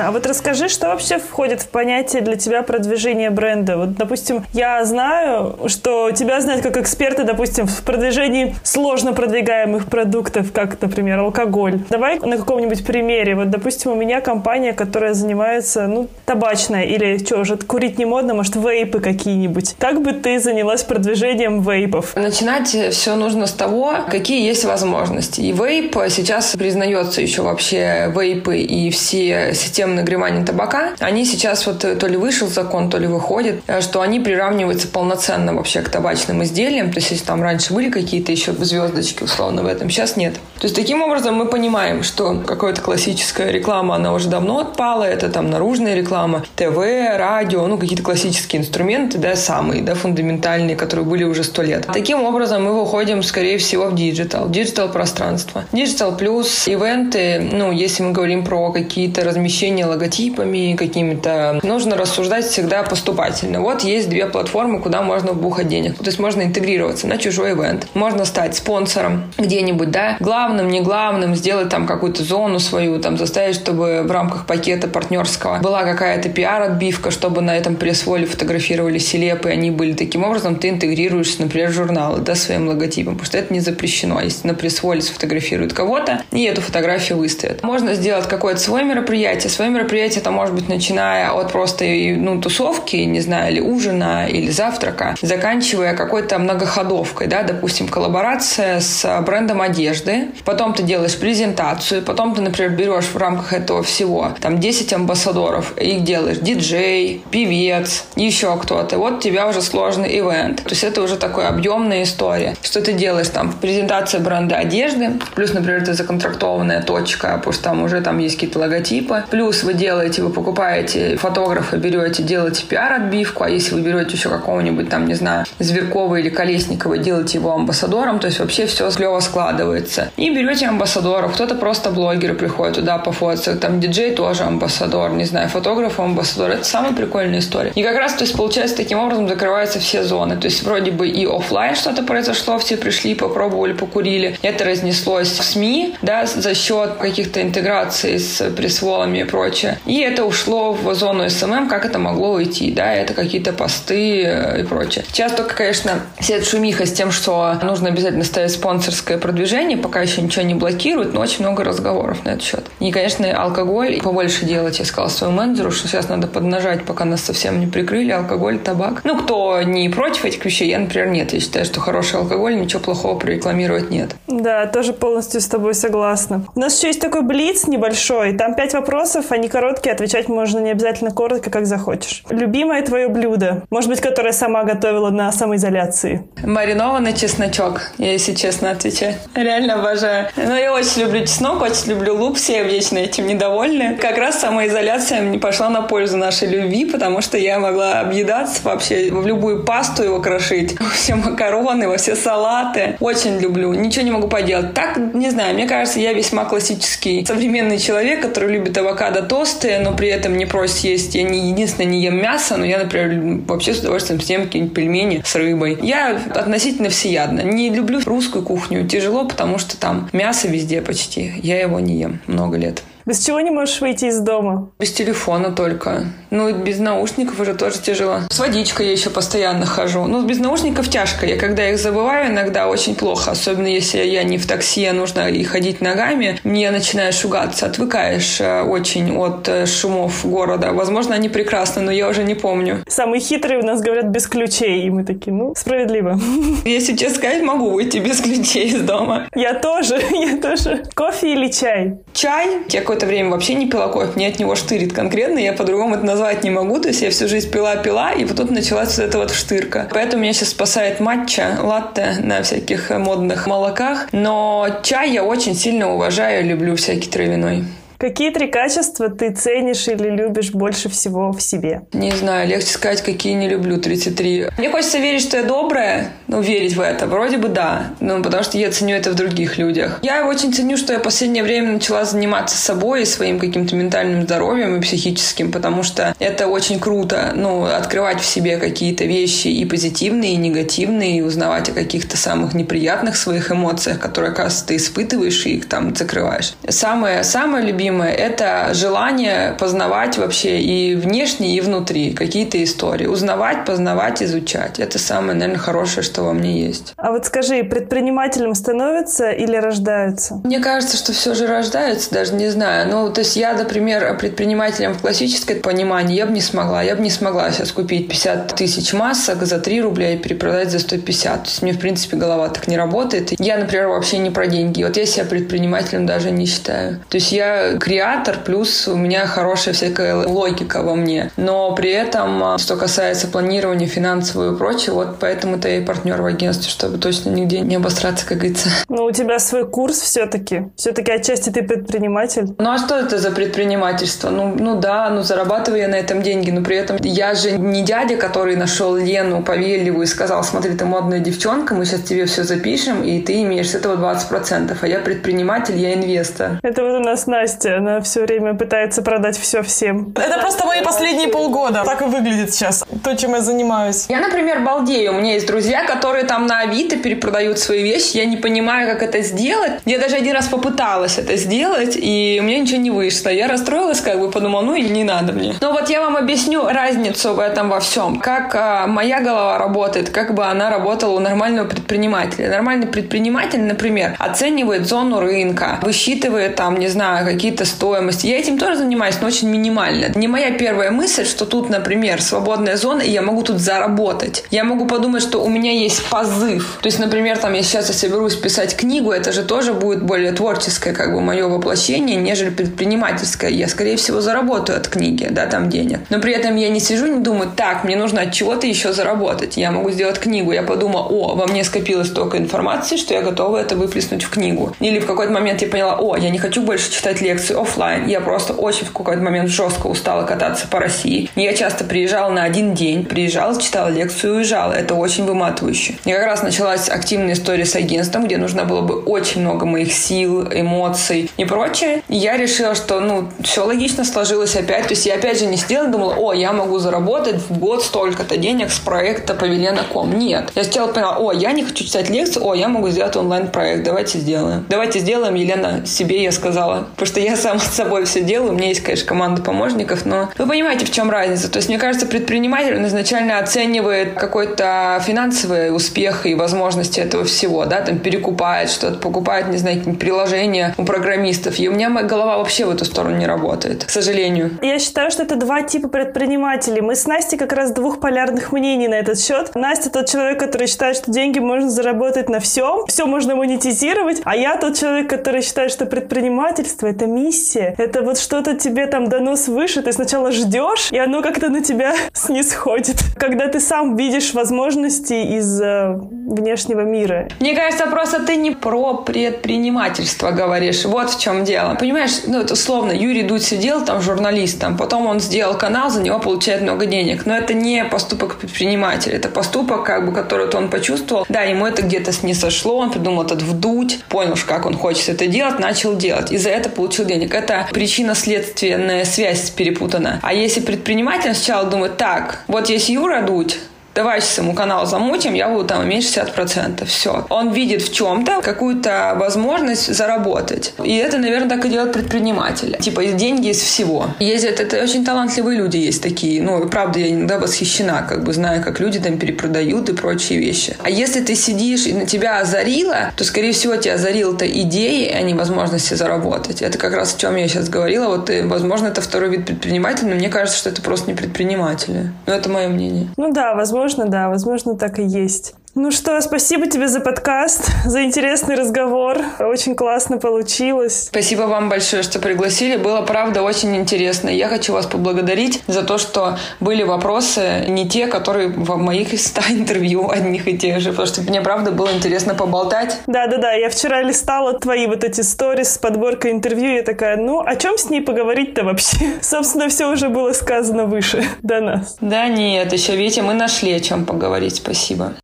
А вот расскажи, что вообще входит в понятие для тебя продвижения бренда? Вот, допустим, я знаю, что тебя знают как эксперта, допустим, в продвижении сложно продвигаемых продуктов, как, например, алкоголь. Давай на каком-нибудь примере. Вот, допустим, у меня компания, которая занимается, ну, табачная или что, уже курить не модно, может, вейпы какие-нибудь. Как бы ты занялась продвижением вейпов? Начинать все нужно с того, какие есть возможности. И вейп сейчас признается еще вообще вейпы и все системы системы нагревания табака, они сейчас вот э, то ли вышел закон, то ли выходит, э, что они приравниваются полноценно вообще к табачным изделиям. То есть, если там раньше были какие-то еще звездочки условно в этом, сейчас нет. То есть, таким образом мы понимаем, что какая-то классическая реклама, она уже давно отпала, это там наружная реклама, ТВ, радио, ну, какие-то классические инструменты, да, самые, да, фундаментальные, которые были уже сто лет. Таким образом мы выходим, скорее всего, в digital, digital пространство. Digital плюс ивенты, ну, если мы говорим про какие-то размещения управление логотипами какими-то. Нужно рассуждать всегда поступательно. Вот есть две платформы, куда можно вбухать денег. То есть можно интегрироваться на чужой ивент. Можно стать спонсором где-нибудь, да, главным, не главным, сделать там какую-то зону свою, там заставить, чтобы в рамках пакета партнерского была какая-то пиар-отбивка, чтобы на этом пресс-воле фотографировали селебы, они были таким образом, ты интегрируешься, например, журналы, да, своим логотипом, потому что это не запрещено. Если на пресс-воле сфотографируют кого-то, и эту фотографию выставят. Можно сделать какое-то свое мероприятие, свое мероприятие это может быть начиная от просто ну, тусовки, не знаю, или ужина, или завтрака, заканчивая какой-то многоходовкой, да, допустим, коллаборация с брендом одежды, потом ты делаешь презентацию, потом ты, например, берешь в рамках этого всего там 10 амбассадоров, их делаешь диджей, певец, еще кто-то. Вот у тебя уже сложный ивент. То есть это уже такая объемная история. Что ты делаешь там? Презентация бренда одежды, плюс, например, это законтрактованная точка, потому что там уже там есть какие-то логотипы, плюс плюс вы делаете, вы покупаете фотографа, берете, делаете пиар-отбивку, а если вы берете еще какого-нибудь там, не знаю, Зверкова или Колесникова, делаете его амбассадором, то есть вообще все клево складывается. И берете амбассадоров, кто-то просто блогеры приходят туда пофотаться, там диджей тоже амбассадор, не знаю, фотограф амбассадор. Это самая прикольная история. И как раз, то есть, получается, таким образом закрываются все зоны. То есть, вроде бы и офлайн что-то произошло, все пришли, попробовали, покурили. Это разнеслось в СМИ, да, за счет каких-то интеграций с пресволами и прочее. И это ушло в зону SMM, как это могло уйти, да, это какие-то посты э, и прочее. Сейчас только, конечно, все шумиха с тем, что нужно обязательно ставить спонсорское продвижение, пока еще ничего не блокируют, но очень много разговоров на этот счет. И, конечно, алкоголь побольше делать, я сказала своему менеджеру, что сейчас надо поднажать, пока нас совсем не прикрыли, алкоголь, табак. Ну, кто не против этих вещей, я, например, нет. Я считаю, что хороший алкоголь, ничего плохого прорекламировать нет. Да, тоже полностью с тобой согласна. У нас еще есть такой блиц небольшой, там пять вопросов, они короткие, отвечать можно не обязательно коротко, как захочешь. Любимое твое блюдо? Может быть, которое сама готовила на самоизоляции? Маринованный чесночок, я, если честно отвечаю. Реально обожаю. Но я очень люблю чеснок, очень люблю лук, все вечно этим недовольны. Как раз самоизоляция мне пошла на пользу нашей любви, потому что я могла объедаться вообще в любую пасту его крошить, *laughs* во все макароны, во все салаты. Очень люблю. Ничего не могу поделать. Так, не знаю, мне кажется, я весьма классический современный человек, который любит авокадо толстые, но при этом не просит есть. Я не единственное не ем мясо, но я, например, вообще с удовольствием съем какие-нибудь пельмени с рыбой. Я относительно всеядна. Не люблю русскую кухню. Тяжело, потому что там мясо везде почти. Я его не ем много лет. Без чего не можешь выйти из дома? Без телефона только. Ну, без наушников уже тоже тяжело. С водичкой я еще постоянно хожу. Ну, без наушников тяжко. Я когда их забываю, иногда очень плохо. Особенно если я не в такси, а нужно и ходить ногами. Мне начинаешь шугаться. Отвыкаешь э, очень от э, шумов города. Возможно, они прекрасны, но я уже не помню. Самые хитрые у нас говорят без ключей. И мы такие, ну, справедливо. *laughs* Если честно сказать, могу выйти без ключей из дома. Я тоже, *laughs* я тоже. Кофе или чай? Чай. Я какое-то время вообще не пила кофе. Мне от него штырит конкретно. Я по-другому это назвать не могу. То есть я всю жизнь пила-пила, и вот тут началась вот эта вот штырка. Поэтому меня сейчас спасает матча, латте на всяких модных молоках. Но чай я очень сильно уважаю люблю всякий травяной. Какие три качества ты ценишь или любишь больше всего в себе? Не знаю, легче сказать, какие не люблю, 33. Мне хочется верить, что я добрая, ну, верить в это. Вроде бы да, ну, потому что я ценю это в других людях. Я очень ценю, что я в последнее время начала заниматься собой и своим каким-то ментальным здоровьем и психическим, потому что это очень круто, ну, открывать в себе какие-то вещи и позитивные, и негативные, и узнавать о каких-то самых неприятных своих эмоциях, которые, оказывается, ты испытываешь и их там закрываешь. Самое, самое любимое любимое — это желание познавать вообще и внешне, и внутри какие-то истории. Узнавать, познавать, изучать. Это самое, наверное, хорошее, что во мне есть. А вот скажи, предпринимателем становятся или рождаются? Мне кажется, что все же рождаются, даже не знаю. Ну, то есть я, например, предпринимателем в классической понимании я бы не смогла. Я бы не смогла сейчас купить 50 тысяч масок за 3 рубля и перепродать за 150. То есть мне, в принципе, голова так не работает. Я, например, вообще не про деньги. Вот я себя предпринимателем даже не считаю. То есть я креатор, плюс у меня хорошая всякая логика во мне. Но при этом, а, что касается планирования финансового и прочего, вот поэтому-то я и партнер в агентстве, чтобы точно нигде не обосраться, как говорится. *laughs* Ну, у тебя свой курс все-таки. Все-таки отчасти ты предприниматель. Ну, а что это за предпринимательство? Ну, ну да, ну зарабатываю я на этом деньги, но при этом я же не дядя, который нашел Лену Павельеву и сказал, смотри, ты модная девчонка, мы сейчас тебе все запишем, и ты имеешь с этого 20%, а я предприниматель, я инвестор. Это вот у нас Настя Настя, она все время пытается продать все всем. Это просто мои последние полгода. Так и выглядит сейчас то, чем я занимаюсь. Я, например, балдею. У меня есть друзья, которые там на Авито перепродают свои вещи. Я не понимаю, как это сделать. Я даже один раз попыталась это сделать, и у меня ничего не вышло. Я расстроилась, как бы подумала, ну и не надо мне. Но вот я вам объясню разницу в этом во всем. Как а, моя голова работает, как бы она работала у нормального предпринимателя. Нормальный предприниматель, например, оценивает зону рынка, высчитывает там, не знаю, какие-то какие-то стоимости. Я этим тоже занимаюсь, но очень минимально. Не моя первая мысль, что тут, например, свободная зона, и я могу тут заработать. Я могу подумать, что у меня есть позыв. То есть, например, там, я сейчас соберусь писать книгу, это же тоже будет более творческое, как бы, мое воплощение, нежели предпринимательское. Я, скорее всего, заработаю от книги, да, там денег. Но при этом я не сижу, не думаю, так, мне нужно от чего-то еще заработать. Я могу сделать книгу. Я подумала, о, во мне скопилось столько информации, что я готова это выплеснуть в книгу. Или в какой-то момент я поняла, о, я не хочу больше читать лекции лекции офлайн. Я просто очень в какой-то момент жестко устала кататься по России. Я часто приезжала на один день, приезжала, читала лекцию и уезжала. Это очень выматывающе. И как раз началась активная история с агентством, где нужно было бы очень много моих сил, эмоций и прочее. И я решила, что, ну, все логично сложилось опять. То есть я опять же не сидела и думала, о, я могу заработать в год столько-то денег с проекта Павелена.ком. Нет. Я сначала поняла, о, я не хочу читать лекции, о, я могу сделать онлайн-проект, давайте сделаем. Давайте сделаем, Елена, себе я сказала. Потому что я сам с собой все делаю. У меня есть, конечно, команда помощников, но вы понимаете, в чем разница. То есть, мне кажется, предприниматель изначально оценивает какой-то финансовый успех и возможности этого всего, да, там перекупает что-то, покупает, не знаю, приложения у программистов. И у меня моя голова вообще в эту сторону не работает, к сожалению. Я считаю, что это два типа предпринимателей. Мы с Настей как раз двух полярных мнений на этот счет. Настя тот человек, который считает, что деньги можно заработать на всем, все можно монетизировать, а я тот человек, который считает, что предпринимательство — это миссия. Это вот что-то тебе там дано свыше. Ты сначала ждешь, и оно как-то на тебя *laughs* снисходит. Когда ты сам видишь возможности из э, внешнего мира. Мне кажется, просто ты не про предпринимательство говоришь. Вот в чем дело. Понимаешь, ну, это условно, Юрий Дудь сидел там журналистом, потом он сделал канал, за него получает много денег. Но это не поступок предпринимателя. Это поступок, как бы, который он почувствовал. Да, ему это где-то не сошло, он придумал этот вдуть, понял, как он хочет это делать, начал делать. И за это получил денег. Это причинно-следственная связь перепутана. А если предприниматель сначала думает, так, вот есть Юра Дудь, давай сейчас ему канал замутим, я буду там иметь 60%. Все. Он видит в чем-то какую-то возможность заработать. И это, наверное, так и делают предприниматели. Типа, деньги из всего. Ездят, это очень талантливые люди есть такие. Ну, правда, я иногда восхищена, как бы зная, как люди там перепродают и прочие вещи. А если ты сидишь и на тебя озарило, то, скорее всего, тебя озарила-то идеи, а не возможности заработать. Это как раз о чем я сейчас говорила. Вот, и, возможно, это второй вид предпринимателя, но мне кажется, что это просто не предприниматели. Но это мое мнение. Ну да, возможно, Возможно, да, возможно, так и есть. Ну что, спасибо тебе за подкаст, за интересный разговор. Очень классно получилось. Спасибо вам большое, что пригласили. Было, правда, очень интересно. Я хочу вас поблагодарить за то, что были вопросы не те, которые в моих 100 *laughs* интервью одних и тех же, потому что мне, правда, было интересно поболтать. Да-да-да, я вчера листала твои вот эти сторис с подборкой интервью, я такая, ну, о чем с ней поговорить-то вообще? *laughs* Собственно, все уже было сказано выше до нас. Да нет, еще, видите, мы нашли о чем поговорить. Спасибо.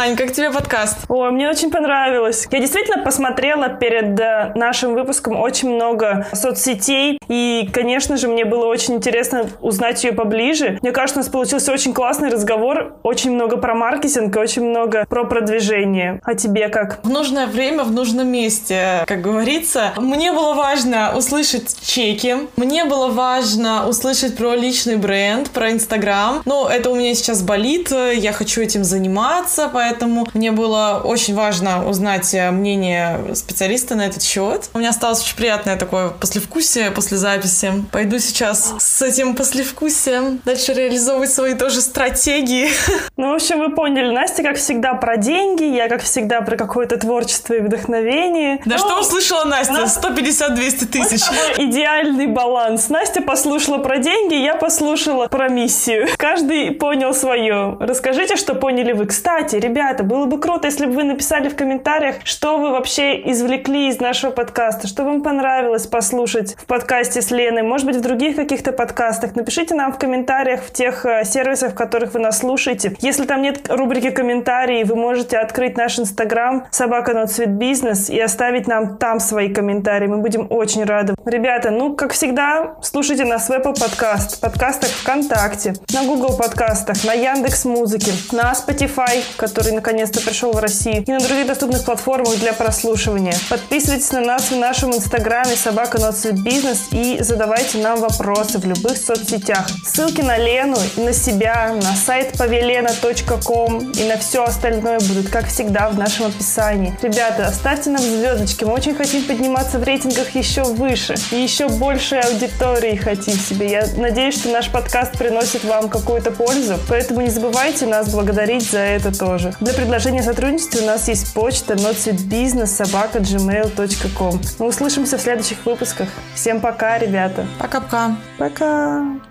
Ань, как тебе подкаст? О, мне очень понравилось. Я действительно посмотрела перед э, нашим выпуском очень много соцсетей, и, конечно же, мне было очень интересно узнать ее поближе. Мне кажется, у нас получился очень классный разговор, очень много про маркетинг, очень много про продвижение. А тебе как? В нужное время, в нужном месте, как говорится. Мне было важно услышать чеки, мне было важно услышать про личный бренд, про Инстаграм. Ну, это у меня сейчас болит, я хочу этим заниматься, поэтому поэтому мне было очень важно узнать э, мнение специалиста на этот счет. У меня осталось очень приятное такое послевкусие после записи. Пойду сейчас с этим послевкусием дальше реализовывать свои тоже стратегии. *laughs* Ну, в общем, вы поняли, Настя, как всегда, про деньги, я, как всегда, про какое-то творчество и вдохновение. Да ну, что услышала Настя? Нас... 150-200 тысяч. *laughs* Идеальный баланс. Настя послушала про деньги, я послушала про миссию. Каждый понял свое. Расскажите, что поняли вы. Кстати, ребята, ребята, было бы круто, если бы вы написали в комментариях, что вы вообще извлекли из нашего подкаста, что вам понравилось послушать в подкасте с Леной, может быть, в других каких-то подкастах. Напишите нам в комментариях в тех э, сервисах, в которых вы нас слушаете. Если там нет рубрики комментарии, вы можете открыть наш инстаграм собака not sweet business и оставить нам там свои комментарии. Мы будем очень рады. Ребята, ну, как всегда, слушайте нас в Apple Podcast, подкастах ВКонтакте, на Google подкастах, на Яндекс Музыке, на Spotify, который который наконец-то пришел в Россию, и на других доступных платформах для прослушивания. Подписывайтесь на нас в нашем инстаграме собака бизнес и задавайте нам вопросы в любых соцсетях. Ссылки на Лену и на себя, на сайт павелена.ком и на все остальное будут, как всегда, в нашем описании. Ребята, оставьте нам звездочки, мы очень хотим подниматься в рейтингах еще выше и еще больше аудитории хотим себе. Я надеюсь, что наш подкаст приносит вам какую-то пользу, поэтому не забывайте нас благодарить за это тоже. Для предложения сотрудничества у нас есть почта notsuitbusiness.gmail.com Мы услышимся в следующих выпусках. Всем пока, ребята. Пока-пока. Пока. -пока. пока.